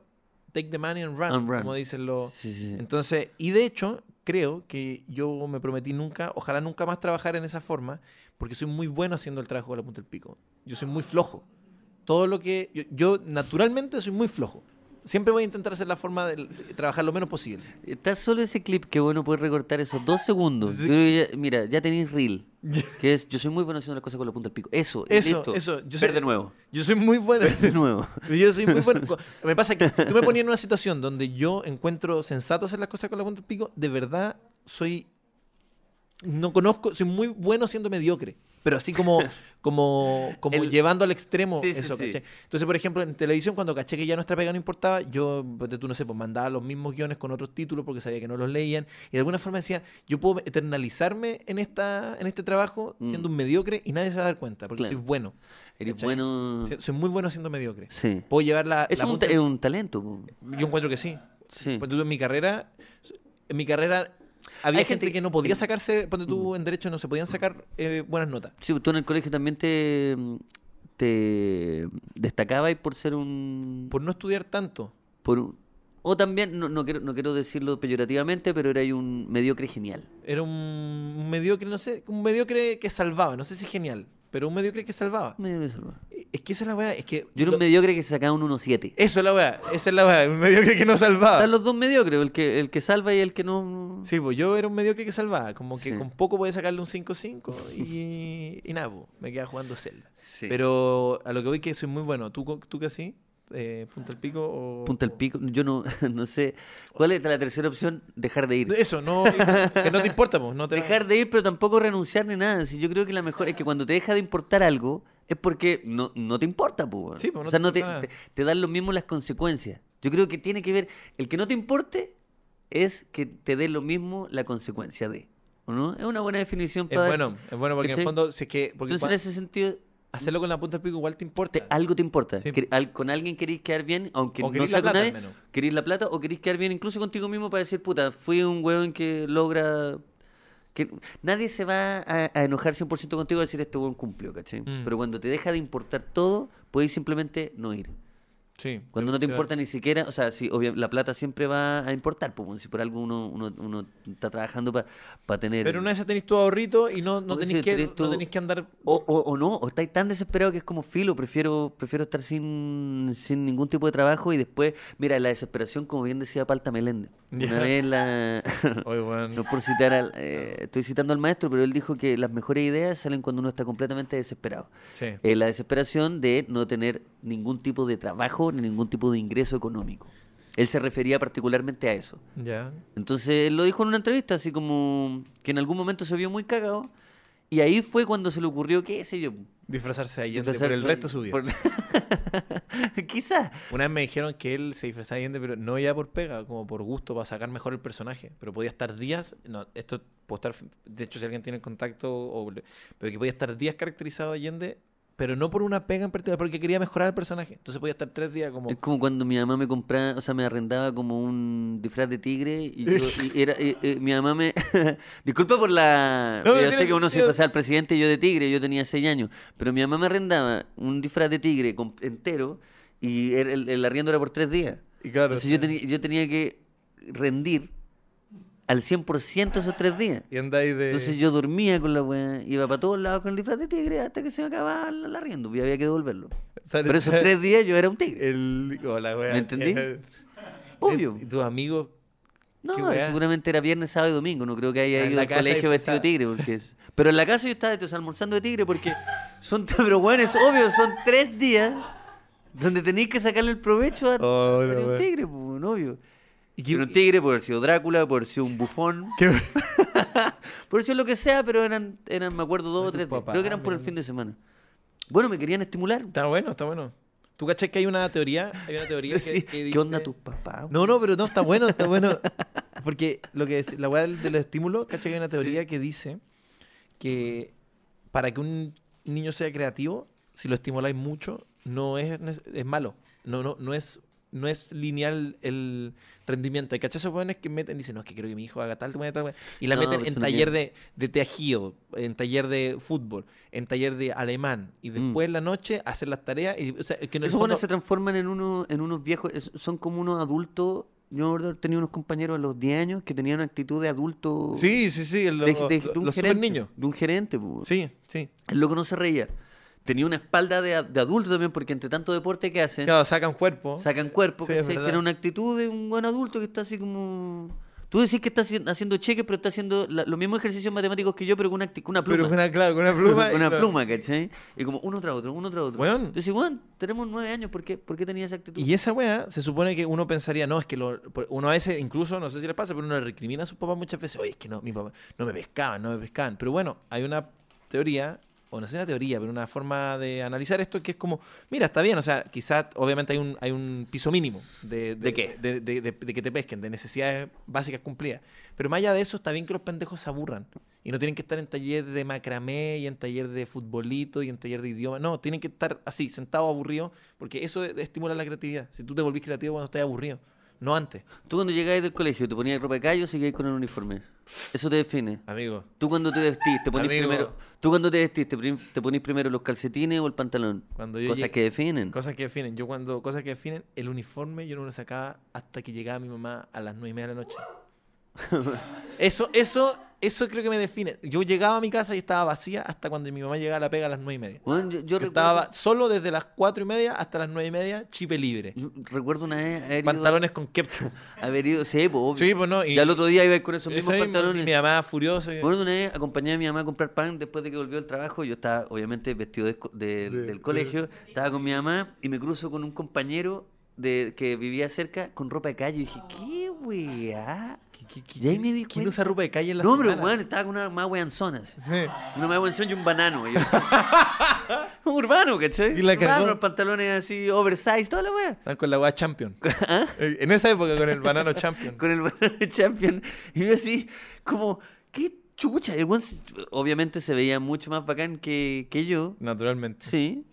take the money and run, And run. como dicen los. Sí, sí, sí. Entonces, y de hecho, creo que yo me prometí nunca, ojalá nunca más trabajar en esa forma, porque soy muy bueno haciendo el trabajo con la punta del pico. Yo soy muy flojo. Todo lo que. Yo, yo naturalmente soy muy flojo. Siempre voy a intentar hacer la forma de, trabajar lo menos posible. Está solo ese clip que bueno poder recortar esos dos segundos. Sí. Ya- mira, ya tenéis reel. Que es, yo soy muy bueno haciendo las cosas con la punta del pico. Eso, Eso, listo. eso. Yo soy- de nuevo. Yo soy muy bueno. Ver de nuevo. Yo soy muy bueno. Me pasa que si tú me ponías en una situación donde yo encuentro sensato hacer las cosas con la punta del pico, de verdad soy. No conozco, soy muy bueno siendo mediocre. Pero así como, como, como El- llevando al extremo Sí, eso. Entonces, por ejemplo, en televisión, cuando caché que ya nuestra pega no importaba, yo, tú no sé, pues mandaba los mismos guiones con otros títulos porque sabía que no los leían. Y de alguna forma decía, yo puedo eternalizarme en esta, en este trabajo Mm. siendo un mediocre y nadie se va a dar cuenta, porque Claro. soy bueno. Eres ¿cachai? bueno. Soy muy bueno siendo mediocre. Sí. Puedo llevar la. Es la un, punta- un talento. Yo encuentro que sí. Sí. Tú en mi carrera. En mi carrera había gente, gente que no podía sacarse. Ponte tú en derecho no se podían sacar eh, buenas notas. Sí, tú en el colegio también te, te destacabas por ser un... Por no estudiar tanto. por un- o también, no, no, quiero, no quiero decirlo peyorativamente, pero era un mediocre genial. Era un, un mediocre, no sé, un mediocre que salvaba. No sé si genial, pero un mediocre que salvaba. Mediocre salvado. Es que esa es la weá. Es que. Yo era lo- un mediocre que se sacaba un 1.7. Eso es la weá. Esa es la weá. Un mediocre que no salvaba. Están los dos mediocres, el que, el que salva y el que no... Sí, pues yo era un mediocre que salvaba. Como que Sí. con poco podía sacarle un 5-5 y, y nada, pues, me quedaba jugando Zelda. Sí. Pero a lo que voy que soy muy bueno. ¿Tú, tú que sí? Eh, Punta el Pico o... Punta el pico, yo no, no sé. ¿Cuál es la tercera opción? Dejar de ir. Eso, no, que no te importa, pues. No te Dejar de ir, pero tampoco renunciar ni nada. Si yo creo que la mejor es que cuando te deja de importar algo, es porque no, no te importa, pues. Sí, pues, no o sea, te no te, te, te dan lo mismo las consecuencias. Yo creo que tiene que ver, el que no te importe es que te dé lo mismo la consecuencia de. ¿O no? Es una buena definición Es para bueno, es bueno porque en el fondo, si es que... Entonces, en ese sentido, hacerlo con la Punta del Pico igual te importa. te- algo te importa. Sí. Que- al- con alguien queréis quedar bien, aunque O no querís sea con nadie, queréis la plata o queréis quedar bien incluso contigo mismo para decir, puta, fui un hueón que logra... Que nadie se va a, a enojar 100% contigo a decir este hueón cumplió, ¿cachai? Mm. Pero cuando te deja de importar todo, puedes simplemente no ir. Sí. Cuando no te importa ni siquiera, o sea, si obvia- la plata siempre va a importar, pues, si por algo uno, uno, uno está trabajando para tener... Pero una vez tenés tu ahorrito y no, no, tenés, que, no tenés que andar... O, o, o no, o estáis tan desesperado que es como filo, prefiero, prefiero estar sin, sin ningún tipo de trabajo y después, mira, la desesperación, como bien decía Palta Meléndez. Una Ya. vez la... No por citar al... eh, estoy citando al maestro, pero él dijo que las mejores ideas salen cuando uno está completamente desesperado. Sí. Eh, la desesperación de no tener ningún tipo de trabajo ni ningún tipo de ingreso económico. Él se refería particularmente a eso. Ya. Entonces él lo dijo en una entrevista, así como que en algún momento se vio muy cagado. Y ahí fue cuando se le ocurrió, qué sé yo. Disfrazarse de Allende por el resto de su vida. por- Quizás. Una vez me dijeron que él se disfrazaba de Allende, pero no ya por pega, como por gusto, para sacar mejor el personaje. Pero podía estar días, no, esto puedo estar, de hecho si alguien tiene contacto, o, pero que podía estar días caracterizado de Allende, pero no por una pega en particular, porque quería mejorar el personaje. Entonces podía estar tres días como... Es como cuando mi mamá me compraba, o sea, me arrendaba como un disfraz de tigre y, yo, y era, y- y mi mamá me... Disculpa por la... No, yo sé que uno se sentido. disfrazaba al presidente y yo de tigre, yo tenía seis años, pero mi mamá me arrendaba un disfraz de tigre entero y el, el arriendo era por tres días. Y claro, Entonces yo, tenía yo tenía que rendir al 100% esos tres días. y andáis de... Entonces yo dormía con la weá, iba para todos lados con el disfraz de tigre hasta que se me acababa el arriendo y había que devolverlo. Pero esos tres días yo era un tigre. El... hola, wea. ¿Me entendí? Obvio. ¿Y tus amigos? No, seguramente era viernes, sábado y domingo. No creo que haya Ah, en ido la al colegio vestido de tigre. Porque Pero en la casa yo estaba entonces, almorzando de tigre porque son, pero bueno, es obvio, son tres días donde tenéis que sacarle el provecho a, Oh, a la un tigre, pues, obvio. ¿Y qué- Pero un tigre puede haber sido Drácula, puede haber sido un bufón, qué- haber sido lo que sea, pero eran, eran me acuerdo, dos o tres papá, Creo que eran por el fin de semana. Bueno, me querían estimular. Está bueno, está bueno. ¿Tú cachas que hay una teoría? Hay una teoría que, ¿Qué onda tus papás? No, no, pero no, está bueno, está bueno. Porque lo que es, la weá del- estímulos, ¿cachai? que hay una teoría que dice que para que un niño sea creativo, si lo estimuláis mucho, no es, es malo. No, no, no es, no es lineal el rendimiento. Hay cachai esos jóvenes que meten, dicen, no, es que creo que mi hijo haga tal, tal, tal, tal", y la No, meten pues en taller de, de tejido, en taller de fútbol, en taller de alemán, y después en la noche hacer las tareas. Y, o sea, que Esos buenos fondo- se transforman en, uno, en unos viejos, es- son como unos adultos. Yo tenido unos compañeros a los 10 años que tenían actitud de adulto. Sí, sí, sí, de, un los gerente. De un gerente, pues. Sí, sí. El loco no se reía. Tenía una espalda de, de adulto también, porque entre tanto deporte que hacen, Claro, sacan cuerpo. sacan cuerpo, Sí. Tienen una actitud de un buen adulto que está así como. Tú decís que está haci- haciendo cheques, pero está haciendo la- los mismos ejercicios matemáticos que yo, pero con una, con una pluma. Pero con una, claro, con una pluma. Con una pluma, ¿cachai? Y como uno tras otro, uno tras otro. Weón. Entonces, weón, tenemos nueve años, ¿por qué, ¿por qué tenía esa actitud? Y esa weá, se supone que uno pensaría, no, es que lo- uno a veces, incluso, no sé si les pasa, pero uno le recrimina a sus papás muchas veces, oye, es que no, mi papá no me pescaban, no me pescaban. Pero bueno, hay una teoría, o no sé una teoría, pero una forma de analizar esto que es como, mira, está bien, o sea, quizás, obviamente hay un, hay un piso mínimo de, ¿De qué? De, de- de- de que te pesquen, de necesidades básicas cumplidas. Pero más allá de eso, está bien que los pendejos se aburran. Y no tienen que estar en taller de macramé y en taller de futbolito y en taller de idioma. No, tienen que estar así, sentados aburridos, porque eso estimula la creatividad. Si tú te volvís creativo cuando estás aburrido, no antes. Tú cuando llegabas del colegio, te ponías ropa de callo o seguías con el uniforme. Eso te define. Amigo. Tú cuando te vestís, te ponís Amigo. primero. Tú cuando te vestís, te, prim- te ponís primero los calcetines o el pantalón. Cuando yo Cosas llegué- que definen. Cosas que definen. Yo cuando, cosas que definen, el uniforme yo no lo sacaba hasta que llegaba mi mamá a las nueve y media de la noche. Eso, eso eso creo que me define. Yo llegaba a mi casa y estaba vacía hasta cuando mi mamá llegaba a la pega a las nueve y media. Weón, yo, yo Yo recuerdo, estaba solo desde las cuatro y media hasta las nueve y media, chipe libre. yo recuerdo una vez haber ido, Pantalones con ketchup. haber ido, sí, pues, obvio. Sí, pues no. Y, Y al otro día iba con esos mismos mismo, pantalones. sí, mi mamá furiosa. Me acuerdo una vez, acompañé a mi mamá a comprar pan después de que volvió del trabajo. Yo estaba, obviamente, vestido de esco- de- del colegio. Estaba con mi mamá y me cruzo con un compañero de, que vivía cerca con ropa de calle. Y dije, ¿qué weá? ¿Qué- qué- qué- Y ahí me di ¿Quién cuenta. usa ropa de calle en la No, pero semana? weón, estaba con una más weanzona. Sí. Una más weanzona y un banano. Y yo un urbano, ¿cachai? Y la Urbano, cagó. los pantalones así, oversize, toda la weá. Están con la weá Champion. Eh, En esa época con el banano Champion. con el banano champion. Y yo así, como, qué chucha. El weón obviamente se veía mucho más bacán que, que yo. Naturalmente. Sí.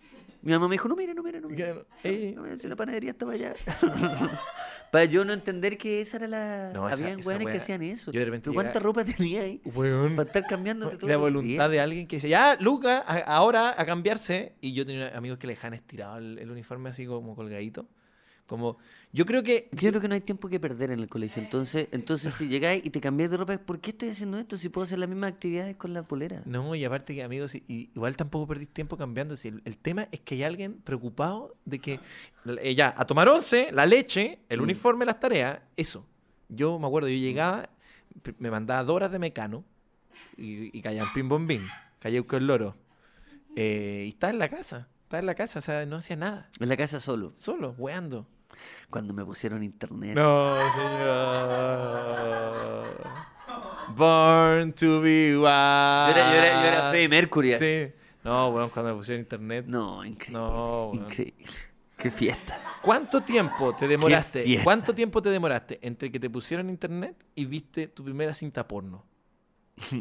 Mi mamá me dijo, no mire, no mire, no mire. Que- eh, No mire, si la panadería estaba allá. Para yo no entender que esa era la... No, esa- Habían weones que hacían eso. yo de repente Pero ¿cuánta llegaba- ropa tenía ahí? weón. Para estar cambiándote todo. La voluntad de alguien que dice, ya, Luca, a- ahora a cambiarse. Y yo tenía amigos que le dejan estirado el, el uniforme así como colgadito. Como, yo creo que. Yo creo que no hay tiempo que perder en el colegio. Entonces, entonces si llegáis y te cambiáis de ropa, ¿por qué estoy haciendo esto si puedo hacer las mismas actividades con la polera? No, y aparte que amigos, igual tampoco perdís tiempo cambiando. El, el tema es que hay alguien preocupado de que eh, ya, a tomar once, la leche, el Mm. uniforme, las tareas, eso. Yo me acuerdo, yo llegaba, me mandaba dos horas de mecano y, y caían pin bombín, caía el loro. Eh, y estaba en la casa, estaba en la casa, o sea, no hacía nada, En la casa solo. solo, weando. Cuando me pusieron internet. No, señor. Born to be wild. Yo era, yo era, yo era Freddie Mercury. Sí. No, weón, cuando me pusieron internet. No, increíble. No, increíble. Qué fiesta. ¿Cuánto tiempo te demoraste? ¿Cuánto tiempo te demoraste entre que te pusieron internet y viste tu primera cinta porno?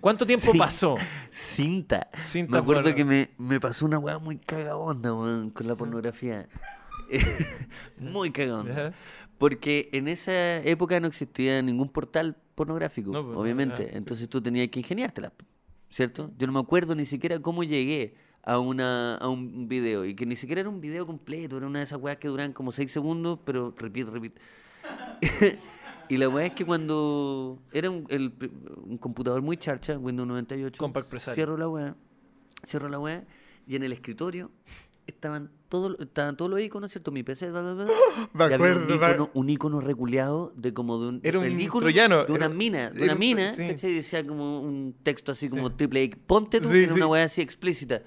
¿Cuánto tiempo Sí. pasó? Cinta. Cinta me acuerdo porno. que me, me pasó una weá muy cagabonda, weón, con la pornografía. muy. Ajá. Porque en esa época no existía ningún portal pornográfico, No, pues, no, obviamente. Entonces tú tenías que ingeniártela, ¿cierto? Yo no me acuerdo ni siquiera cómo llegué a, una, a un video. Y que ni siquiera era un video completo, era una de esas weas que duran como 6 segundos, pero repite, repite. y la weá es que cuando era un, el pr- un computador muy charcha, Windows 98, Compact Presario. cierro la weá, cierro la weá, y en el escritorio estaban todos estaban todos los iconos, ¿cierto? Mi PC, bla, bla, bla, Me acuerdo, un icono, un icono reculeado de como de un Era un icono troyano, de una era- mina, de una un- mina, sí. ¿cachai? decía como un texto así como Sí. triple X, ponte tú, Sí, era una weá así explícita.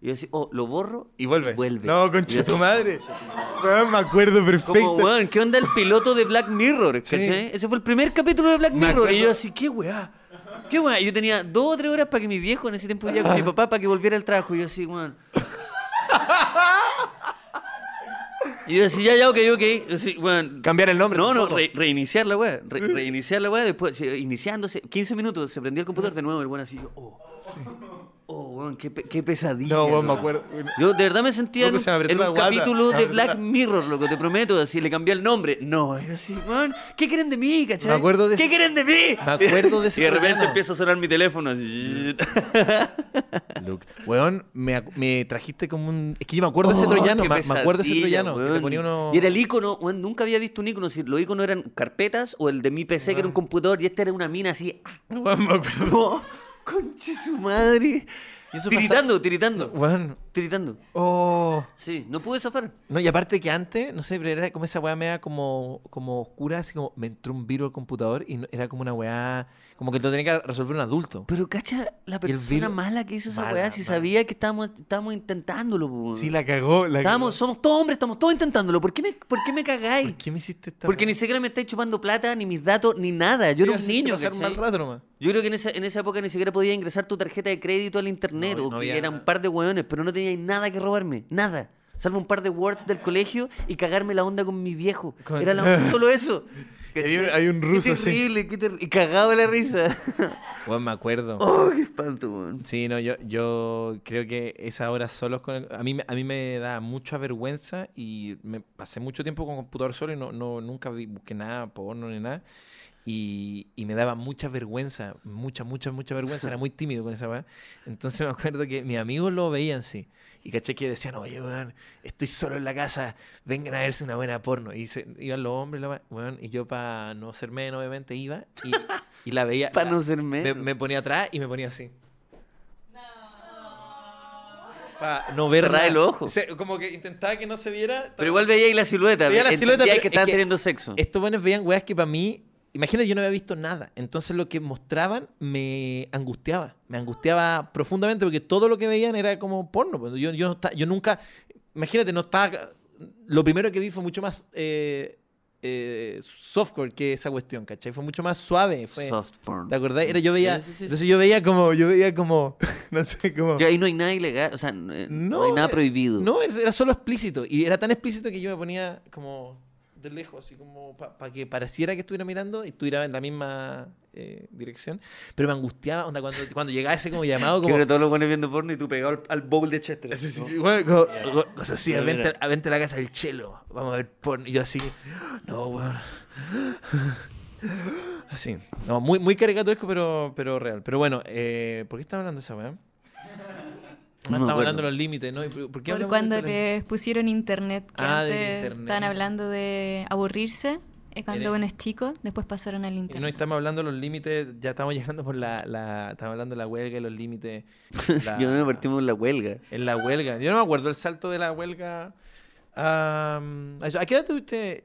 Y yo decía, oh, lo borro Y vuelve. vuelve. No, concha yo tu madre. Weón, me acuerdo perfecto. Como, weón, ¿qué onda el piloto de Black Mirror? ¿cachai? Ese fue el primer capítulo de Black Me Mirror. Y yo así, ¿qué weá? ¿Qué weá? Yo tenía dos o tres horas para que mi viejo en ese tiempo vivía con mi papá para que volviera al trabajo. Y yo así, weón. Y yo así, ya, ya, ok, ok. Weón. Cambiar el nombre. No, no, re- reiniciar la weá. Re- reiniciar la weá. Después, sí, iniciándose, 15 minutos, se prendía el computador de nuevo. El weón así, yo, oh. Oh, weón, qué, pe- qué pesadilla. No, weón, me acuerdo. Yo de verdad me sentía en en un capítulo de Black la- Mirror, loco, te prometo, así le cambié el nombre. No, yo así, weón, ¿qué quieren de mí, cachai? Me acuerdo de ¿Qué ese- quieren de mí? Me acuerdo de ese Y de repente programa. empieza a sonar mi teléfono así. Luke. Weón, me, me trajiste como un. Es que yo me acuerdo de ese Oh, troyano. Me, me acuerdo de ese troyano. que te ponía uno. Y era el icono, weón, nunca había visto un icono. Si los iconos eran carpetas o el de mi PC, que era un computador, y este era una mina así. Weón, me acuerdo. Conche su madre. Eso Tiritando, tiritando. Weón. Tiritando. Oh. Sí, no pude zafar. No, y aparte que antes, no sé, pero era como esa weá media como, como oscura, así como me entró un virus al computador y no- era como una weá, como que lo tenía que resolver un adulto. Pero cacha la persona mala que hizo esa Mala, weá si mala. sabía que estábamos, estábamos intentándolo, po, Sí, la cagó. La Estábamos, cagó. somos todos hombres, estamos todos intentándolo. ¿Por qué me, por qué me cagáis? ¿Por qué me hiciste esta Porque weá? ni siquiera me estáis chupando plata, ni mis datos, ni nada. Yo era un niño, ¿cachai? mal rato nomás. Yo creo que en esa, en esa época ni siquiera podía ingresar tu tarjeta de crédito al internet, No, o no que había- eran un par de hueones, pero no teníais nada que robarme, nada. Salvo un par de words del colegio y cagarme la onda con mi viejo. Con- Era la- solo eso. Hay un- hay un ruso Qué así. terrible, qué ter- y cagado de la risa. Weón, me acuerdo. oh, qué espanto, weón. Sí, no, yo, yo creo que esas horas solos con el- a mí me- a mí me da mucha vergüenza y me pasé mucho tiempo con computador solo y no, no nunca vi, busqué nada porno ni nada y, y me daba mucha vergüenza, mucha mucha mucha vergüenza, era muy tímido con esa weá. Entonces me acuerdo que mis amigos lo veían así y caché que decían, "Oye, weón, estoy solo en la casa, vengan a verse una buena porno." Y se, iban los hombres, la weón, y yo para no ser menos obviamente iba y y la veía. Para no ser me, menos. me ponía atrás y me ponía así. Para no ver nada. el ojo. O sea, como que intentaba que no se viera. Pero igual veía ahí la silueta. Veía la silueta, pero que es estaban que teniendo sexo. Estos buenos veían weas que para mí. Imagínate, yo no había visto nada. Entonces lo que mostraban me angustiaba. Me angustiaba profundamente porque todo lo que veían era como porno. pues. Yo, yo, no esta- yo nunca. Imagínate, no estaba. Lo primero que vi fue mucho más eh, eh, software que esa cuestión, ¿cachai? Fue mucho más suave. Fue, Soft porn. ¿Te acordás? Era, yo veía. Sí, sí, sí. Entonces yo veía como. Yo veía como. No sé, como. Ya ahí no hay nada ilegal, o sea, no, no hay nada eh, prohibido. No, era solo explícito. Y era tan explícito que yo me ponía como de lejos, así como para que pareciera que estuviera mirando y estuviera en la misma eh, dirección. Pero me angustiaba onda, cuando, cuando llegaba ese como llamado, como. ahora todos los buenos viendo porno y tú pegado al, al bowl de Chester. Sí, sí, ¿no? bueno, como- como- cosas así, vente, a- vente a la casa del chelo, vamos a ver porno. Y yo así, no, weón. Así, no, muy, muy caricaturesco, pero, pero real. Pero bueno, eh, ¿por qué estaba hablando esa weá? No acuerdo. hablando de los límites, ¿no? ¿Y ¿Por qué cuando de internet? les pusieron internet, que Ah, antes internet. estaban hablando de aburrirse eh, cuando Eres- uno es chico, después pasaron al Y no internet. estamos hablando de los límites, ya estamos llegando por la, la estamos hablando de la huelga y los límites. la- Yo no me partimos en la huelga. En la huelga. Yo no me acuerdo el salto de la huelga. a- ¿A qué edad tuviste,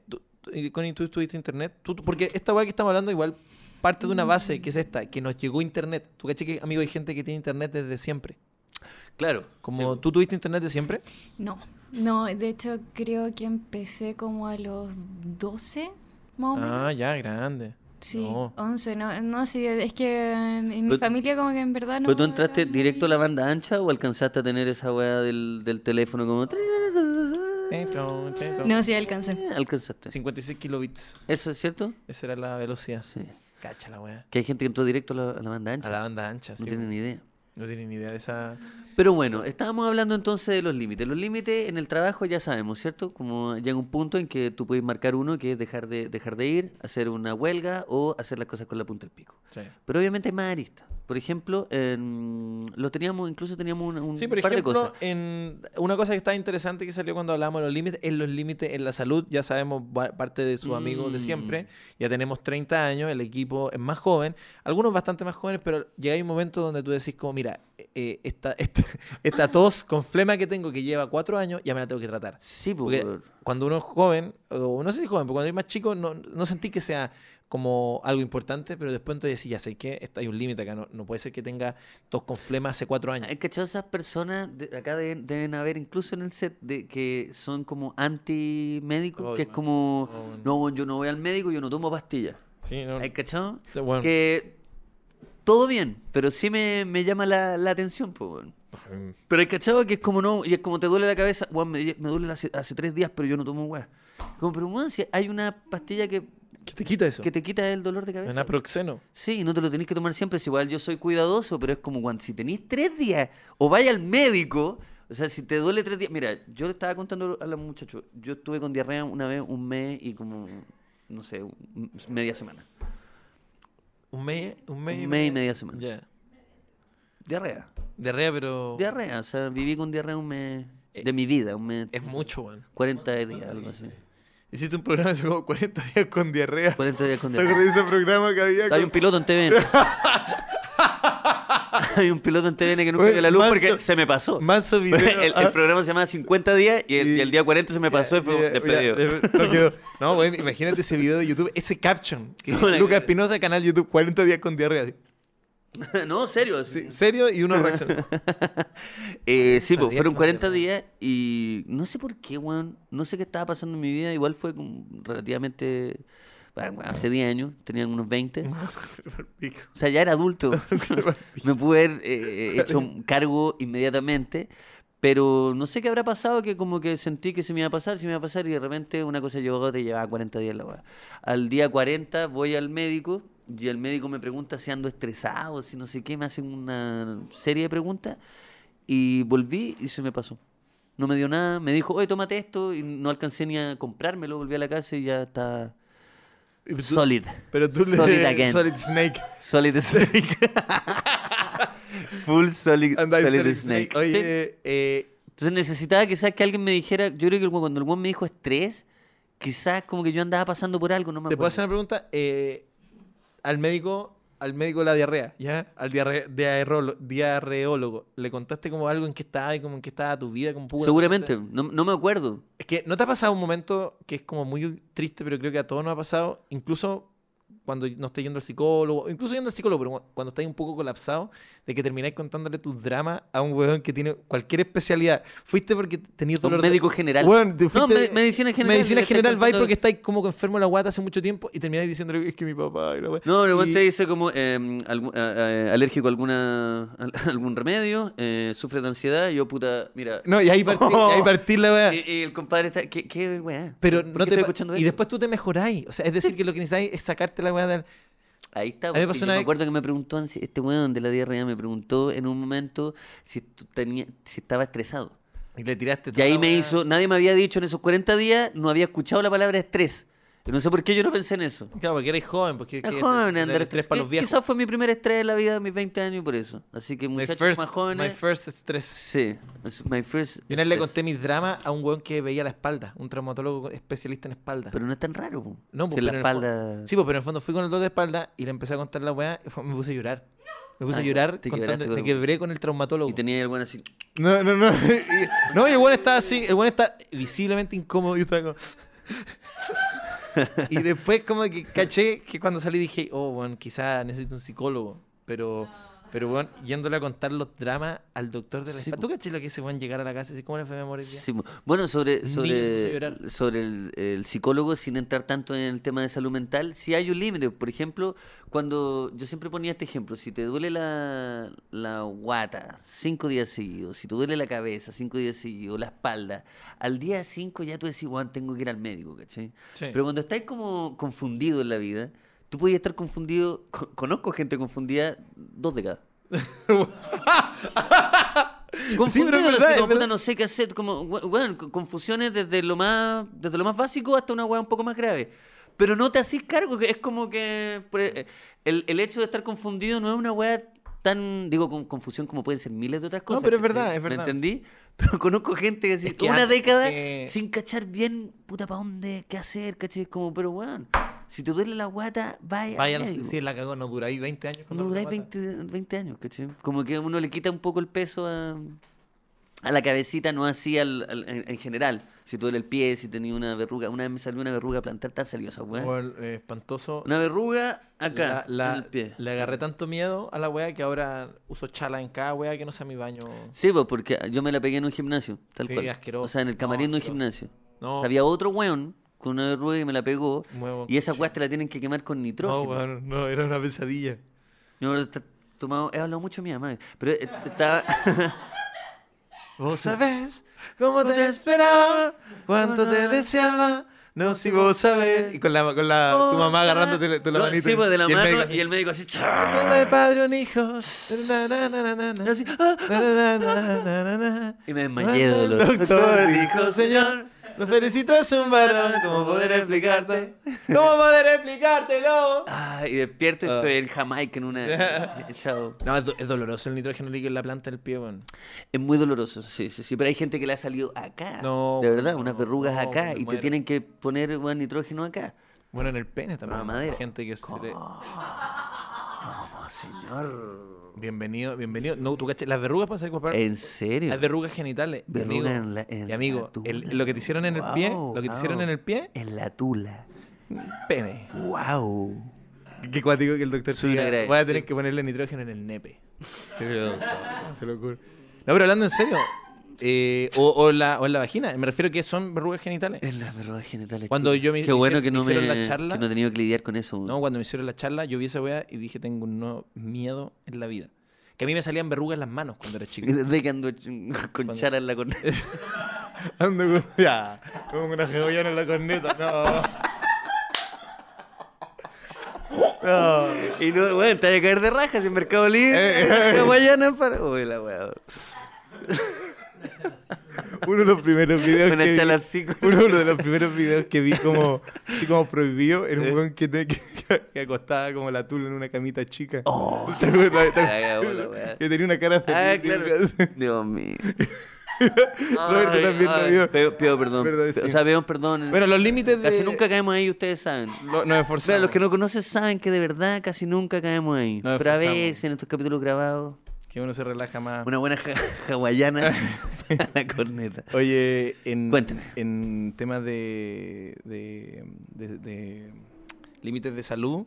Connie, tú tuviste internet? Tú- tú- porque esta hueá que estamos hablando igual parte de una base que es esta, que nos llegó internet. ¿Tú caché que, amigo, hay gente que tiene internet desde siempre? Claro. Como sí. tú tuviste internet de siempre. No, no, de hecho creo que empecé como a los 12, más o menos. Ah, ya, grande. Sí, no. 11, no, no, sí, es que en mi Pero- familia como que en verdad no... ¿Pero tú entraste directo a la banda ancha o alcanzaste a tener esa weá del, del teléfono como... No, sí alcancé. Alcanzaste. 56 kilobits. ¿Eso es cierto? Esa era la velocidad. Sí. Cacha la weá. Que hay gente que entró directo a la, a la banda ancha. A la banda ancha, sí. no tienen ni idea. No tienen ni idea de esa. Pero bueno, estábamos hablando entonces de los límites. Los límites en el trabajo ya sabemos, ¿cierto? Como llega un punto en que tú puedes marcar uno que es dejar de, dejar de ir, hacer una huelga o hacer las cosas con la punta del pico. Sí. Pero obviamente hay más aristas. Por ejemplo, en- lo teníamos, incluso teníamos un, un Sí, por par de ejemplo, cosas. en una cosa que está interesante que salió cuando hablamos de los límites, es los límites en la salud. Ya sabemos parte de sus amigos de Mm. siempre. Ya tenemos 30 años, el equipo es más joven, algunos bastante más jóvenes, pero llega un momento donde tú decís como, mira, eh, esta, esta, esta tos con flema que tengo que lleva cuatro años, ya me la tengo que tratar. Sí, Porque por- cuando uno es joven, o no sé si joven, pero cuando eres más chico, no, no sentí que sea como algo importante, pero después entonces decís, ya sé que hay un límite acá, no, no puede ser que tenga tos con flema hace cuatro años. ¿Hay cachado esas personas? de- acá deben, deben haber incluso en el set de que son como anti-médicos, Oh, que es como, Oh, no, bueno, yo no voy al médico, yo no tomo pastillas. Sí, no, ¿Hay cachado? bueno. Que todo bien, pero sí me, me llama la, la atención, pues. Pero hay cachado que es como no, y es como te duele la cabeza, weón, me, me duele hace, hace tres días, pero yo no tomo weá. Como, pero weón, si hay una pastilla que, ¿Qué te quita eso? que te quita el dolor de cabeza. Naproxeno. Sí, no te lo tenés que tomar siempre. Es igual, yo soy cuidadoso, pero es como cuando si tenés tres días o vaya al médico, o sea, si te duele tres días. Mira, yo le estaba contando a los muchachos, yo estuve con diarrea una vez, un mes y como, no sé, un- media semana. Un mes, un mes, Un mes y media semana. Ya. Diarrea. Diarrea, pero Diarrea, o sea, viví con diarrea un mes Eh, de mi vida, un mes. es mucho, weón. 40 días, algo así. Hiciste un programa hace como 40 días con diarrea. 40 días con ¿Te acuerdas diarrea. de ese programa que había? Hay con- un piloto en TVN. Hay un piloto en TVN que nunca vio la luz manso- porque se me pasó. Manso video. el, el ah. programa se llama 50 días y el, y el día 40 se me pasó y fue Ya, ya, despedido. no quedó. No, bueno, imagínate ese video de YouTube, ese caption. Que No, Lucas Espinosa, canal YouTube, 40 días con diarrea. no, serio. Sí, serio y uno reacciona. Eh, sí, pues fueron con 40 diarrea. días y no sé por qué, weón. No sé qué estaba pasando en mi vida. Igual fue como relativamente. bueno, bueno, hace 10 años, tenían unos 20. O sea, ya era adulto. Me pude haber eh, hecho un cargo inmediatamente. Pero no sé qué habrá pasado, que como que sentí que se me iba a pasar, se me iba a pasar, y de repente una cosa llegó y llevaba 40 días la weá. Al día 40 voy al médico y el médico me pregunta si ando estresado, si no sé qué, me hacen una serie de preguntas y volví y se me pasó. No me dio nada, me dijo, oye, tómate esto y no alcancé ni a comprármelo, volví a la casa y ya está tú- solid. Pero tú solid le... again. Solid Snake. Solid Snake. Full solid, solid Solid Snake. Snake. Sí. Oye, eh, Entonces necesitaba quizás que alguien me dijera, yo creo que cuando el buen me dijo estrés, quizás como que yo andaba pasando por algo, no me ¿te puedo acuerdo. hacer una pregunta? Eh, al médico, al médico de la diarrea, ¿ya? Al diarre- diarreólogo, diarreólogo. Le contaste como algo en que estaba y como en que estaba tu vida. Como Seguramente, no, no me acuerdo. Es que no te ha pasado un momento que es como muy triste, pero creo que a todos nos ha pasado, incluso cuando no estés yendo al psicólogo, incluso yendo al psicólogo, pero cu- cuando estás un poco colapsado, de que termináis contándole tus dramas a un weón que tiene cualquier especialidad. Fuiste porque tenías Un dolor de- médico general. Weón, te No, me- medicina general. Medicina estáis general, vais porque estáis como enfermo de la guata hace mucho tiempo y termináis diciéndole es que mi papá y la. No, luego Y- te dice como eh, algún- eh, alérgico a alguna, al- algún remedio, eh, sufre de ansiedad, yo puta, mira. No, y ahí partí, y ahí partí la weá. Y, y el compadre está, ¿qué, qué weá? Pero ¿Por no te Y después tú te mejoráis. O sea, es decir, que lo que necesitáis es sacarte la weá del. Ahí está, A mí me pues, sí, yo me acuerdo que me preguntó, este weón de la diarrea me preguntó en un momento si, tenía, si estaba estresado. Y le tiraste Y ahí la me hizo, nadie me había dicho en esos 40 días, no había escuchado la palabra estrés. Y no sé por qué yo no pensé en eso. Claro, porque eres joven. Porque Era joven, era andar el estrés para que- los viejos. Quizás fue mi primer estrés de la vida de mis 20 años por eso. Así que muchachos first, más jóvenes. my first stress. Sí, my first. Yo una vez le conté mis dramas a un weón que veía la espalda, un traumatólogo especialista en espalda. Pero no es tan raro, po. no, Si en la pero en el fo- espalda. Sí, pero en el fondo fui con el dolor de espalda y le empecé a contar la weá y me puse a llorar. Me puse Ah, a llorar te contando, me el- quebré con el traumatólogo. Y tenía algo así. No, no, no. Y- no, y el weón estaba así, el weón está visiblemente incómodo. Yo estaba como... y después como que caché que cuando salí dije, oh, bueno, quizás necesito un psicólogo. Pero, pero bueno, yéndole a contar los dramas al doctor de la Sí, espalda. ¿Tú caché lo que ese weón llegar a la casa y decir, ¿cómo le fue a día? Sí, bueno, sobre, se a sobre, sobre el, el psicólogo, sin entrar tanto en el tema de salud mental, sí hay un límite. Por ejemplo, cuando yo siempre ponía este ejemplo, si te duele la, la guata cinco días seguidos, si te duele la cabeza cinco días seguidos, la espalda, al día cinco ya tú decís, Juan, tengo que ir al médico, ¿cachai? Sí. Pero cuando estás como confundido en la vida, tú podías estar confundido, co- conozco gente confundida dos décadas. Confundido, pero es así verdad, como, puta, no sé qué hacer, como, co- confusiones desde lo más, desde lo más básico hasta una weá un poco más grave. Pero no te haces cargo, que es como que pues, eh, el, el hecho de estar confundido no es una weá tan, digo, con confusión como pueden ser miles de otras cosas. pero es verdad, es ¿Me verdad. entendí? Pero conozco gente que, así, Es que una antes, década eh, sin cachar bien, puta, ¿para dónde? ¿Qué hacer? ¿Cachai? Como, pero weón, si te duele la guata, vaya. Vaya, no sé si la cagó, no duráis 20 años. No duráis guata. 20, 20 años, ¿cachai? Como que uno le quita un poco el peso a, a la cabecita, no así al, al- en, en general. Si te duele el pie, si tenía una verruga. Una vez me salió una verruga plantar, ¿te ha salido esa weá? Weón, eh, espantoso. Una verruga acá, La- la- en el pie. le agarré tanto miedo a la weá que ahora uso chala en cada weá que no sea mi baño. Sí, pues porque yo me la pegué en un gimnasio, tal Sí, cual. asqueroso. O sea, en el No, camarín de un gimnasio. No. O sea, había otro weón con una verruga y me la pegó. Muevo Y esa weá te la tienen que quemar con No, nitrógeno. weón, no, era una pesadilla. Yo he tomado, he hablado mucho de mi mamá, pero eh, estaba... Vos sabés cómo te esperaba, cuánto te deseaba. No, si vos sabés. Y con la, con la tu mamá agarrándote tu la No, manito. Sí, pues de la y el mano médico así, y el médico así... "Padre, padre, un hijo. Na, na, na, na, na, na. Yo así, "Ah, Na, na, na, na, na, na. Y me desmayé de dolor. Doctor dijo, señor, lo felicito es un varón. ¿Cómo poder explicarte? ¿Cómo poder explicártelo? Ah, y despierto y Ah. estoy en Jamaica en una... Chao. No, es, do- es doloroso el nitrógeno líquido en la planta del pie, weón. Es muy doloroso, sí, sí, sí. Pero hay gente que le ha salido acá. No, De verdad, no, unas verrugas no, acá. Y te tienen que poner buen nitrógeno acá. Bueno, en el pene también. Ah, madera. Hay gente que se le- Oh, señor. Bienvenido, bienvenido. No, tú caché, las verrugas pueden salir por ¿En serio? Las verrugas genitales. Mi Verruga amigo, en la- en mi amigo, la el- tula. lo que te hicieron en el pie, lo que te hicieron en el pie, En la tula. pene. Wow. Qué cuático que el doctor Soy diga, voy a tener sí. que ponerle nitrógeno en el nepe. Se lo ocurre. No, pero hablando en serio, eh, o, o la, o en la vagina, me refiero que son verrugas genitales. En las verrugas genitales. Cuando yo me Qué bueno que no me la charla- que no he tenido que lidiar con eso. No, cuando me hicieron la charla, yo vi esa weá y dije, tengo un nuevo miedo en la vida. Que a mí me salían verrugas en las manos cuando era chico. Desde que ando con Cuando- chara en la corneta. Ando con, ya, con una geollana en la corneta, no. No. Y no, bueno, te vas a caer de rajas en Mercado Libre. Eh, eh. Guayana para. Uy, la weá. Uno de los primeros videos Una que chala vi, uno de los primeros videos que vi como, así como prohibido era un Eh. weón que, te- que, que acostaba como la tula en una camita chica. Oh, que tenía una cara feliz. Ah, claro. Dios mío. Roberto también lo vio. Pido, perdón. Verdad, sí. O sea, pedimos perdón. Bueno, los límites de... casi nunca caemos ahí, ustedes saben. Lo- nos esforzamos. los que no conocen saben que de verdad casi nunca caemos ahí. Nos Pero a veces en estos capítulos grabados, Que uno se relaja más. una buena ja- hawaiana a la corneta. Oye, en, Cuéntame. en temas de, de, de- de límites de salud,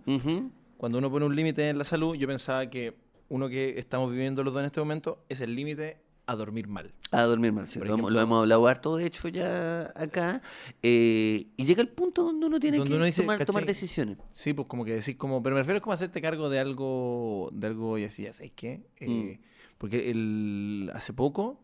cuando uno pone un límite en la salud, yo pensaba que uno que estamos viviendo los dos en este momento es el límite a dormir mal. A dormir mal, sí. Lo, hemos- ejemplo- lo hemos hablado harto, de hecho, ya acá. Eh, y llega el punto donde uno tiene Donde que uno dice, tomar, tomar decisiones. Sí, pues como que decir, como, pero me refiero es como hacerte cargo de algo, de algo y así, ya sabes qué. Eh, Porque el, hace poco,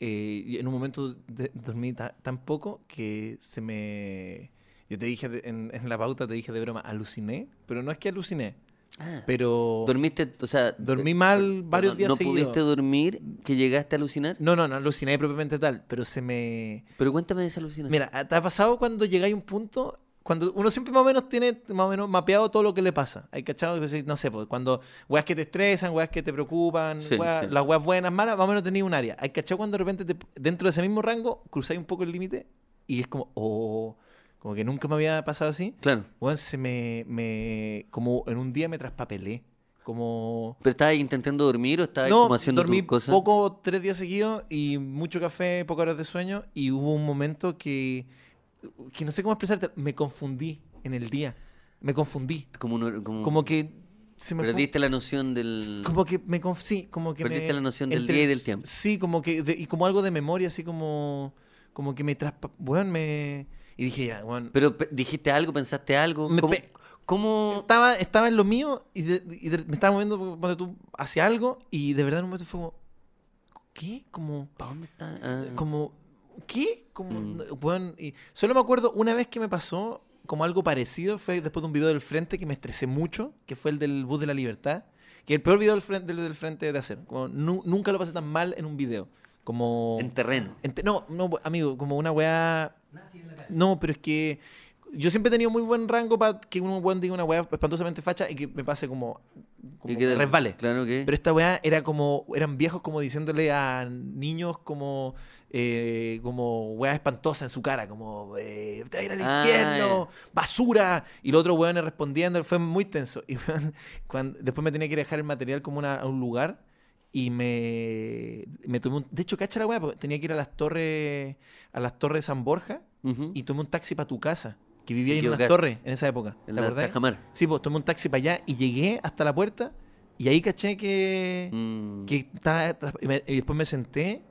eh, en un momento de- dormí ta- tan poco que se me... Yo te dije de- en, en la pauta, te dije de broma, aluciné, pero no es que aluciné, Ah. pero... Dormiste, o sea... Dormí mal varios días ¿No pudiste dormir que llegaste a alucinar? No, no, no aluciné propiamente tal, pero se me... Pero cuéntame de esa alucinación. Mira, ¿te ha pasado cuando llegáis a un punto? Cuando uno siempre más o menos tiene más o menos mapeado todo lo que le pasa. Hay cachado, no sé, pues, cuando weas que te estresan, weas que te preocupan, Sí, weas- sí. las weas buenas, malas, más o menos tenéis un área. Hay cachado cuando de repente te- dentro de ese mismo rango cruzáis un poco el límite y es como, oh, como que nunca me había pasado así. Claro. Weón, se me, me, como en un día me traspapelé. Como, ¿Pero estabas intentando dormir o estabas no, como haciendo dormí cosas? poco tres días seguidos y mucho café, pocas horas de sueño y hubo un momento que, que no sé cómo expresarte, me confundí en el día, me confundí, Como, uno- como, como que se me perdiste la noción del... como que me conf- sí, como que Perdiste me- la noción del entre- día y del tiempo. Sí, como que de- y como algo de memoria, así como como que me traspa, bueno, me y dije ya, bueno, Pero pe- dijiste algo, pensaste algo. Me ¿Cómo, cómo- estaba, estaba en lo mío y, de- y de- me estaba moviendo ponte tú, hacia algo y de verdad en un momento fue como, ¿qué? Como, ¿Pa' dónde está? Ah. como, ¿qué? Como, Mm. no, weón, y solo me acuerdo una vez que me pasó como algo parecido, fue después de un video del frente que me estresé mucho, que fue el del bus de la libertad, que el peor video del frente, del, del frente de hacer. Como, nu- nunca lo pasé tan mal en un video. Como... En terreno. Ente- no, no, amigo, como una weá Nazi en la calle. no, pero es que yo siempre he tenido muy buen rango para que uno buen diga una weá espantosamente facha y que me pase como, como Y que resbale. Claro que... Pero esta weá era como, eran viejos como diciéndole a niños como, eh, como weá espantosa en su cara, como, eh, te va a ir al Ah, infierno, basura. Y los otros weones respondiendo, fue muy tenso. Y weón, cuando, después me tenía que dejar el material como una- a un lugar y me, me tomé un, de hecho, cacha la weá, porque tenía que ir a las torres, a las torres de San Borja y tomé un taxi para tu casa, que vivía ahí en unas torres en esa época. ¿Te En la acordás? Tajamar. Sí, pues tomé un taxi para allá y llegué hasta la puerta y ahí caché que, Mm. que estaba y después me senté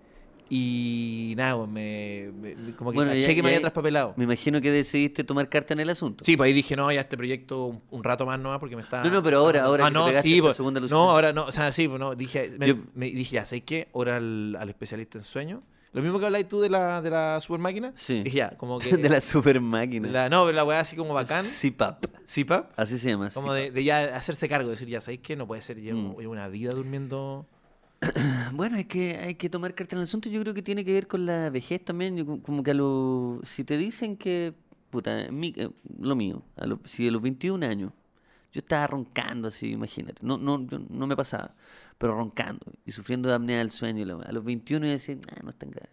y nada, pues, me, me- como que Bueno, caché ya- que me ya- había traspapelado. Me imagino que decidiste tomar carta en el asunto. Sí, pues ahí dije, no, ya este proyecto un, un rato más no porque me está... No, no, pero ahora- ahora Ah, que no, sí, pues, segunda no, ahora no, o sea, sí, pues no, dije, me, Yo- me dije, ya, ¿sabes qué? Ahora al, al especialista en sueño. Lo mismo que habláis tú de la, de la super máquina. Sí. Dije, ya, como que... de la super máquina. la- no, la weá así como bacán. CPAP. ¿Sipa? Así se llama. Como CPAP. de, de ya hacerse cargo, decir, ya sabéis que no puede ser, llevo, Mm. llevo una vida durmiendo. Bueno, hay que, hay que tomar carta en el asunto. Yo creo que tiene que ver con la vejez también. Como que a los... Si te dicen que... Puta, mi- eh, lo mío. A los, si a los 21 años yo estaba roncando así, imagínate. No, no, yo- no me pasaba. Pero roncando y sufriendo de apnea del sueño. A los 21 yo decía, ah, no es tan grave.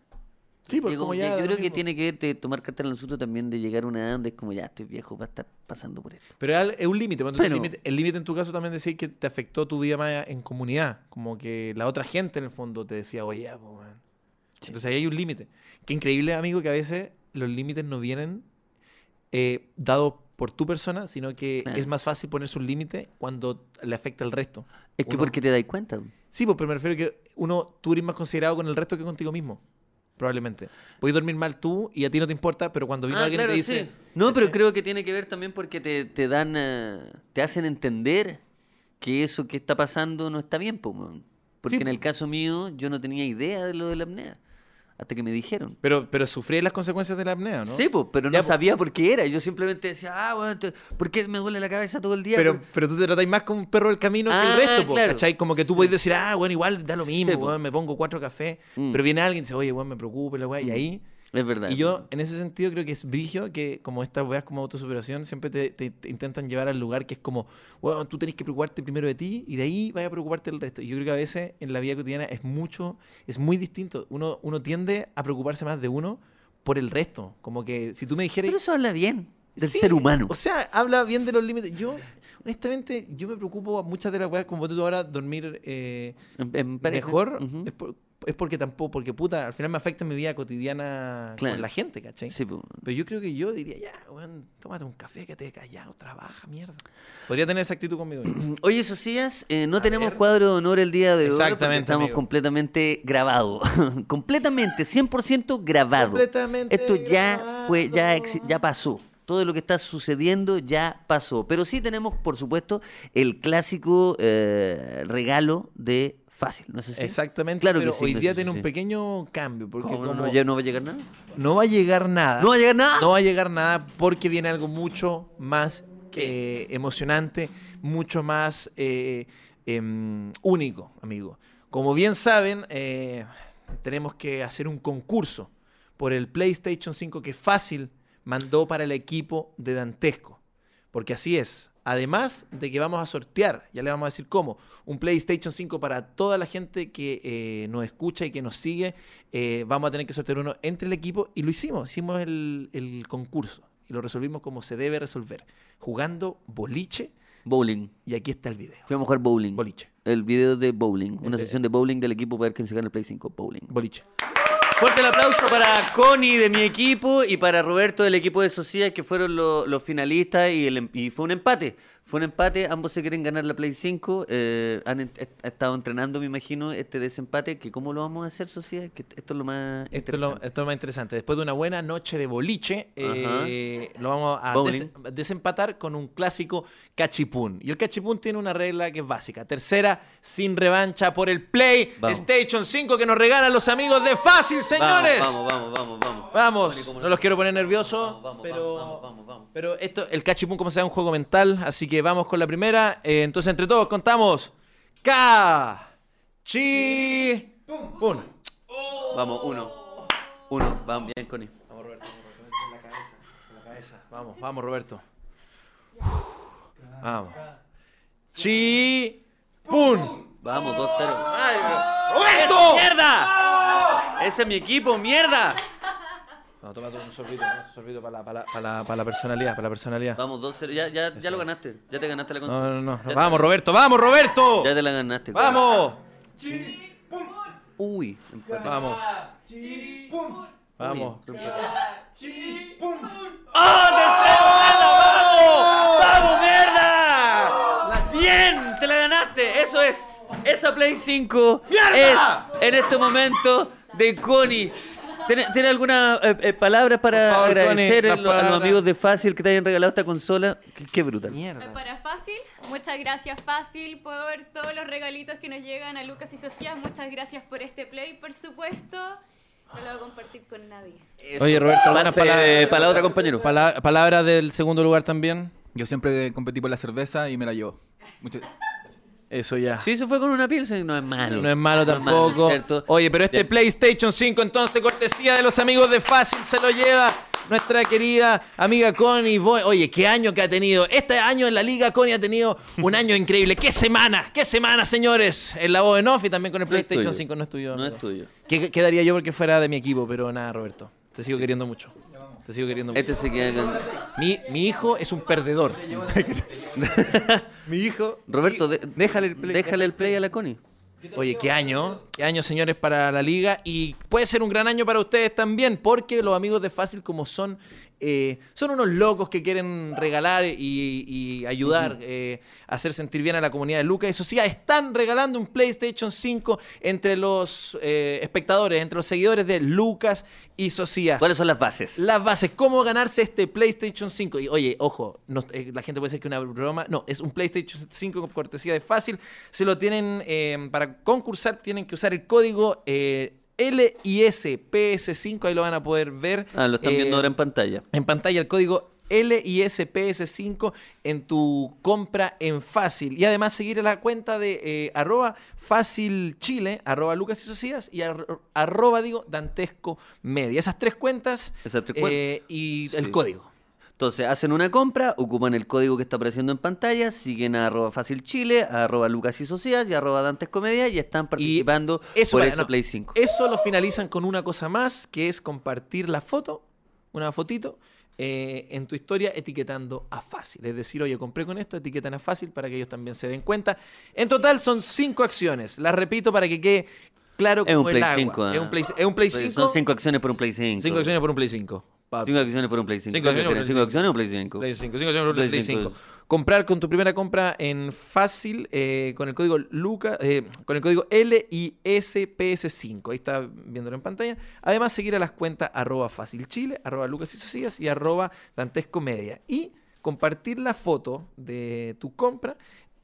Sí, pues Llegó- como ya- yo creo que tiene que tomar carta en el asunto también de llegar a una edad donde es como ya estoy viejo para estar pasando por esto. Pero es un límite. el límite- en tu caso también decía que te afectó tu vida más en comunidad. Como que la otra gente en el fondo te decía, oye, pues, weón". Sí. Entonces ahí hay un límite. Qué increíble, amigo, que a veces los límites no vienen eh, dados por tu persona, sino que Claro. es más fácil ponerse un límite cuando le afecta al resto. Es que Uno- porque te dais cuenta. Sí, pues, pero me refiero a que uno, tú eres más considerado con el resto que contigo mismo. Probablemente. Puedes dormir mal tú y a ti no te importa, pero cuando vino Ah, alguien claro, te dice. sí. No, pero creo que tiene que ver también porque te, te dan, eh, te hacen entender que eso que está pasando no está bien, po. Porque Sí, en el caso mío yo no tenía idea de lo de la apnea hasta que me dijeron. Pero, pero sufrí las consecuencias de la apnea, ¿no? Sí, po, pero Ya, no po. sabía por qué era. Yo simplemente decía, ah, bueno, ¿por qué me duele la cabeza todo el día? Pero, pero tú te tratáis más como un perro del camino que Ah, el resto, po, claro. ¿cachai? Como que tú puedes decir, ah, bueno, igual da lo Sí, mismo, po. weón, me pongo cuatro cafés. Mm. Pero viene alguien y dice, oye, weón, me preocupa, la weá. Y Mm. ahí, Es verdad. Y yo, en ese sentido, creo que es brigio que, como estas weas como autosuperación, siempre te, te- te intentan llevar al lugar que es como, bueno, tú tenés que preocuparte primero de ti y de ahí vaya a preocuparte del resto. Y yo creo que a veces en la vida cotidiana es mucho, es muy distinto. Uno, uno tiende a preocuparse más de uno por el resto. Como que si tú me dijeras. Pero eso habla bien del Sí, ser humano. O sea, habla bien de los límites. Yo, honestamente, yo me preocupo a muchas de las weas, como tú ahora, dormir. eh, En- en pareja. mejor Ujú. es, por- es porque tampoco, porque puta, al final me afecta mi vida cotidiana Claro. con la gente, ¿cachai? Sí. Pero yo creo que yo diría, ya, weón, tómate un café, que te callado, trabaja, mierda. Podría tener esa actitud conmigo. Oye, Socias, eh, no A tenemos ver. cuadro de honor el día de hoy. Exactamente, Estamos amigo. completamente grabados. completamente, 100% grabado. Completamente Esto ya fue, ya, grabado. ya pasó. Todo lo que está sucediendo ya pasó. Pero sí tenemos, por supuesto, el clásico eh, regalo de fácil, ¿no es así? Exactamente, Claro que pero sí, hoy no día tiene sí. un pequeño cambio, porque ¿Cómo no, como no va a llegar nada? no va a llegar nada. ¿No va a llegar nada? No va a llegar nada porque viene algo mucho más eh, emocionante, mucho más eh, em, único, amigo. Como bien saben, eh, tenemos que hacer un concurso por el PlayStation 5 que Fácil mandó para el equipo de Dantesco. Porque así es. Además de que vamos a sortear, ya le vamos a decir cómo, un PlayStation 5 para toda la gente que eh, nos escucha y que nos sigue. eh, vamos a tener que sortear uno entre el equipo y lo hicimos. Hicimos el, el concurso y lo resolvimos como se debe resolver. Jugando boliche Bowling. y aquí está el video. Fuimos a jugar bowling. Boliche. El video de bowling. Una sesión de bowling del equipo para ver quién se gana el Play 5. Bowling. Boliche. Fuerte el aplauso para Connie de mi equipo y para Roberto del equipo de Sociedad que fueron lo- los finalistas y, em- y fue un empate. Fue un empate, ambos se quieren ganar la Play 5. eh, han est- estado entrenando, me imagino, este desempate. que ¿Cómo lo vamos a hacer, Sociedad? Que esto es lo más Esto es, lo, interesante. esto es lo más interesante. Después de una buena noche de boliche, eh, lo vamos a des- desempatar con un clásico cachipún. Y el cachipún tiene una regla que es básica. Tercera, sin revancha por el Play Vamos. Station 5 que nos regalan los amigos de Fácil, señores. Vamos, vamos, vamos, vamos. Vamos, Connie, ¿cómo no los quiero poner nerviosos, Vamos, vamos, pero, vamos, vamos, vamos. pero esto, el cachipún como sea, es un juego mental, así que vamos con la primera. Eh, entonces, entre todos contamos. K, chi, pum. Vamos, uno. Uno. Vamos, bien, Connie. Vamos, Roberto, vamos, Roberto, en la cabeza, en la cabeza. Vamos, vamos, Roberto. Vamos. Chi, pum. Vamos, 2-0. ¡Ay, ¡Eso, ¡Roberto! ¡Mierda! Ese es mi equipo, mierda. No, toma un sorbito, un sorbito para la, para, la, para, la, para la personalidad, para la personalidad. Vamos, 2-0. Ya, ya, ya lo ganaste. Ya te ganaste la No, consola. no, no. Ya Vamos, te- Roberto, vamos, Roberto. Ya te la ganaste. Vamos. Uy, empate. Vamos. Vamos. ¡Oh, ¡Vamos, mierda! ¡Bien! ¡Te la ganaste! Eso es. Esa Play 5 ¡Mierda! es en este momento de Connie. ¿Tiene, tiene algunas eh, eh, palabras para favor, agradecer Connie, a, las lo- a los amigos de Fácil que te hayan regalado esta consola? Qué, qué brutal. Mierda. Para Fácil, muchas gracias Fácil por todos los regalitos que nos llegan a Lucas y Sociedad. Muchas gracias por este play, por supuesto. No lo voy a compartir con nadie. Oye, Roberto, algunas Pa- eh, palabras. para la otra, compañero. Pala- palabras del segundo lugar también. Yo siempre competí por la cerveza y me la llevo. Mucho- Eso ya. Si eso fue con una Pilsen, no es malo. No es malo No es tampoco. Oye, pero este Bien. PlayStation 5, entonces, cortesía de los amigos de Fácil, se lo lleva nuestra querida amiga Connie. Boy. Oye, qué año que ha tenido. Este año en la liga, Connie ha tenido un año increíble. ¡Qué semana! ¡Qué semana, señores! En la voz en off y también con el No PlayStation tuyo. 5 no es tuyo. No es tuyo. ¿Qué quedaría yo porque fuera de mi equipo? Pero nada, Roberto. Te sigo queriendo mucho. Te sigo queriendo mucho. Este se queda con... Mi, mi hijo es un perdedor. mi hijo. Roberto, de- déjale el play. déjale el play a la Connie. Oye, qué año, qué año, señores, para la liga. Y puede ser un gran año para ustedes también, porque los amigos de Fácil, como son, eh, son unos locos que quieren regalar y, y ayudar eh, a hacer sentir bien a la comunidad de Lucas. Eso sí, están regalando un PlayStation 5 entre los eh, espectadores, entre los seguidores de Lucas y Socia. ¿Cuáles son las bases? Las bases, cómo ganarse este PlayStation 5. Y oye, ojo, no- eh, la gente puede decir que una broma. No, es un PlayStation 5 con cortesía de fácil. Se lo tienen, eh, para concursar, tienen que usar el código eh, LISPS5. Ahí lo van a poder ver. Ah, lo están Eh, viendo ahora en pantalla. en pantalla el código LISPS5 en tu compra en Fácil. Y además seguir a la cuenta de eh, arroba Fácil Chile, arroba Lucas y Socias y arro- arroba, digo, Dantesco Media. Esas tres cuentas Esas tres cuentas. eh, y el código. Entonces, hacen una compra, ocupan el código que está apareciendo en pantalla, siguen a arroba fácil chile, a arroba lucas y socias y a arroba dantes comedia y están participando Eso, por ese no. Play 5. Eso lo finalizan con una cosa más, que es compartir la foto, una fotito, eh, en tu historia etiquetando a Fácil. Es decir, oye, compré con esto, etiquetan a Fácil para que ellos también se den cuenta. En total son cinco acciones. Las repito para que quede claro Es un el Play agua. 5. Es un Play, es un Play 5. Son cinco acciones por un Play 5. cinco acciones por un Play 5. Papi. Cinco acciones por un Play 5. Cinco acciones por un cinco acciones o un Play 5. Play 5, cinco acciones por Play Play 5. 5. Comprar con tu primera compra en fácil eh, con el código Luca, eh, con el código LISPS5. Ahí está viéndolo en pantalla. Además, seguir a las cuentas arroba fácil chile, arroba Lucas y Socias y arroba Dantesco Media. Y compartir la foto de tu compra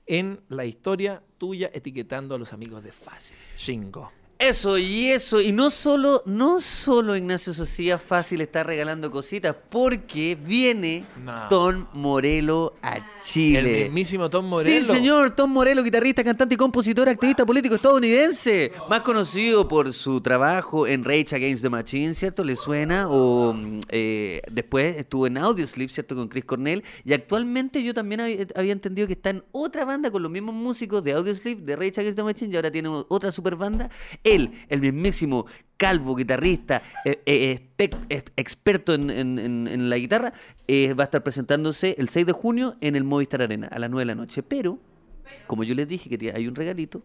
en la historia tuya etiquetando a los amigos de Fácil. Shingo. Eso y eso, y no solo, no solo Ignacio Socias Fácil está regalando cositas, porque viene No. Tom Morelo a Chile. El mismísimo Tom Morello. Sí, señor, Tom Morello, guitarrista, cantante y compositor, activista político estadounidense. Más conocido por su trabajo en Rage Against the Machine, ¿cierto? ¿Le suena? O mm, eh, después estuvo en Audiosleep, ¿cierto? Con Chris Cornell. Y actualmente yo también había, había entendido que está en otra banda con los mismos músicos de Audiosleep, de Rage Against the Machine, y ahora tiene otra super banda. Él, el mismísimo calvo guitarrista, eh, eh, eh, experto en, en- en- en la guitarra, va a estar presentándose el 6 de junio en el Movistar Arena a las 9 de la noche. Pero, como yo les dije que hay un regalito,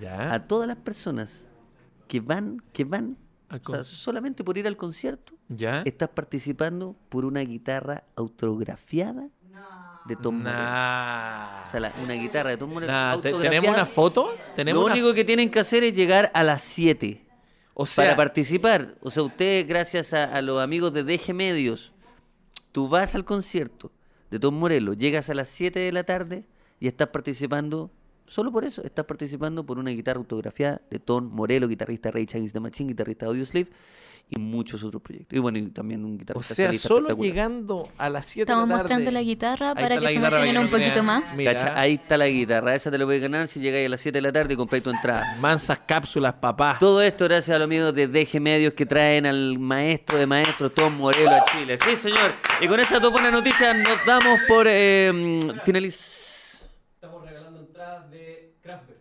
Ya. a todas las personas que van, que van, o sea, solamente por ir al concierto, Ya. estás participando por una guitarra autografiada de Tom Morello. Nah. O sea, la- una guitarra de Tom Morello Nah. ¿Tenemos una foto? ¿Tenemos Lo una- único que tienen que hacer es llegar a las 7 O sea, para participar. O sea, ustedes, gracias a, a los amigos de DG Medios, tú vas al concierto de Tom Morello, llegas a las 7 de la tarde y estás participando, solo por eso, estás participando por una guitarra autografiada de Tom Morello, guitarrista Ray Against the Machine, guitarrista de Audioslave y muchos otros proyectos. Y bueno, y también un o guitarrista sea, solista solo llegando a las 7 de la Estamos tarde. mostrando la guitarra para que la se emocionen un poquito más. Mira, Cacha, Ahí está la guitarra, esa te la puedes ganar si llegáis a las 7 de la tarde y compráis tu entrada. Mansas cápsulas, papá. Todo esto gracias a los amigos de DG Medios que traen al maestro de maestros, Tom Morelo, a Chile. Sí, señor. Y con esas dos buenas noticias nos damos por eh, finaliz... Estamos regalando entradas de Kraftwerk.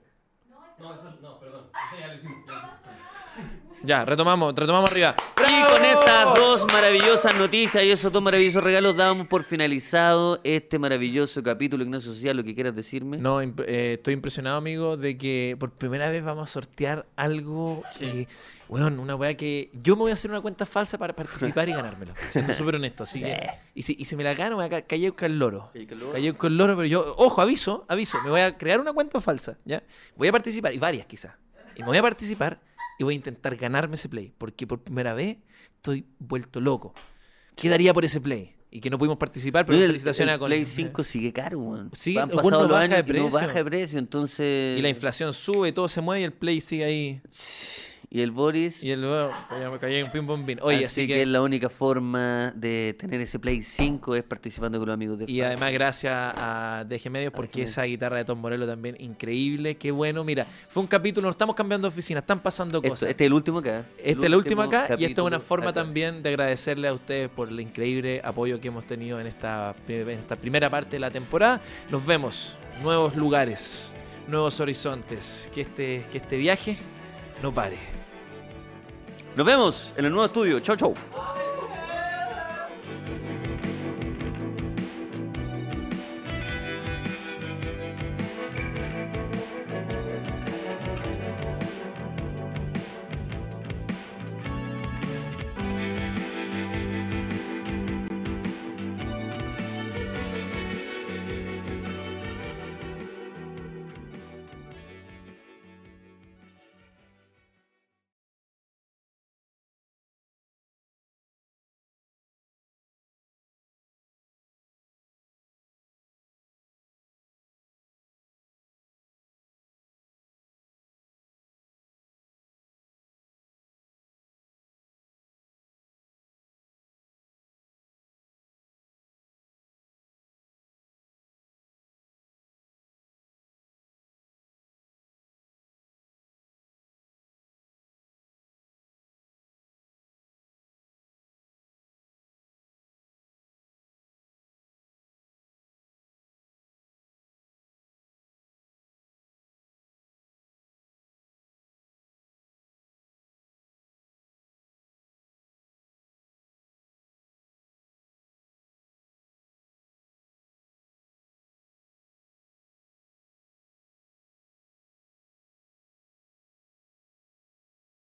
No, eso no, perdón. Eso ya lo hicimos. ya lo hicimos. Ya, retomamos, retomamos arriba. Y ¡Bravo! con estas dos maravillosas noticias y esos dos maravillosos regalos damos por finalizado este maravilloso capítulo. Ignacio Social, lo que quieras decirme. No, imp- eh, estoy impresionado, amigo, de que por primera vez vamos a sortear algo. eh, weón, una weá que. Yo me voy a hacer una cuenta falsa para participar y ganármelo. Siendo súper honesto. Así que. Y si, y si me la gano, me voy a ca- caer con el loro. Caer con el loro. Caer con el loro, pero yo. Ojo, aviso, aviso. Me voy a crear una cuenta falsa. ¿Ya? Voy a participar, y varias quizás. Y me voy a participar y voy a intentar ganarme ese play. Porque por primera vez estoy vuelto loco. ¿Qué daría por ese play? Y que no pudimos participar, pero felicitaciones el a con Play 5 sigue caro, weón. Sigue, Han pasado los baja años de y no precio. baja de precio, entonces... Y la inflación sube, todo se mueve y el play sigue ahí. Y el Boris... Y el ya me caí pim. Oye, así, así, que, que. la única forma de tener ese Play 5 es participando con los amigos de Y además gracias a DG Medios porque esa guitarra de Tom Morello también increíble, qué bueno. Mira, fue un capítulo, nos estamos cambiando de oficina, están pasando Esto- cosas. este es el último acá. Este es el último acá y esta es una forma acá. también de agradecerle a ustedes por el increíble apoyo que hemos tenido en esta, en esta primera parte de la temporada. Nos vemos, nuevos lugares, nuevos horizontes, que este, que este viaje no pare. Nos vemos en el nuevo estudio. Chau, chau.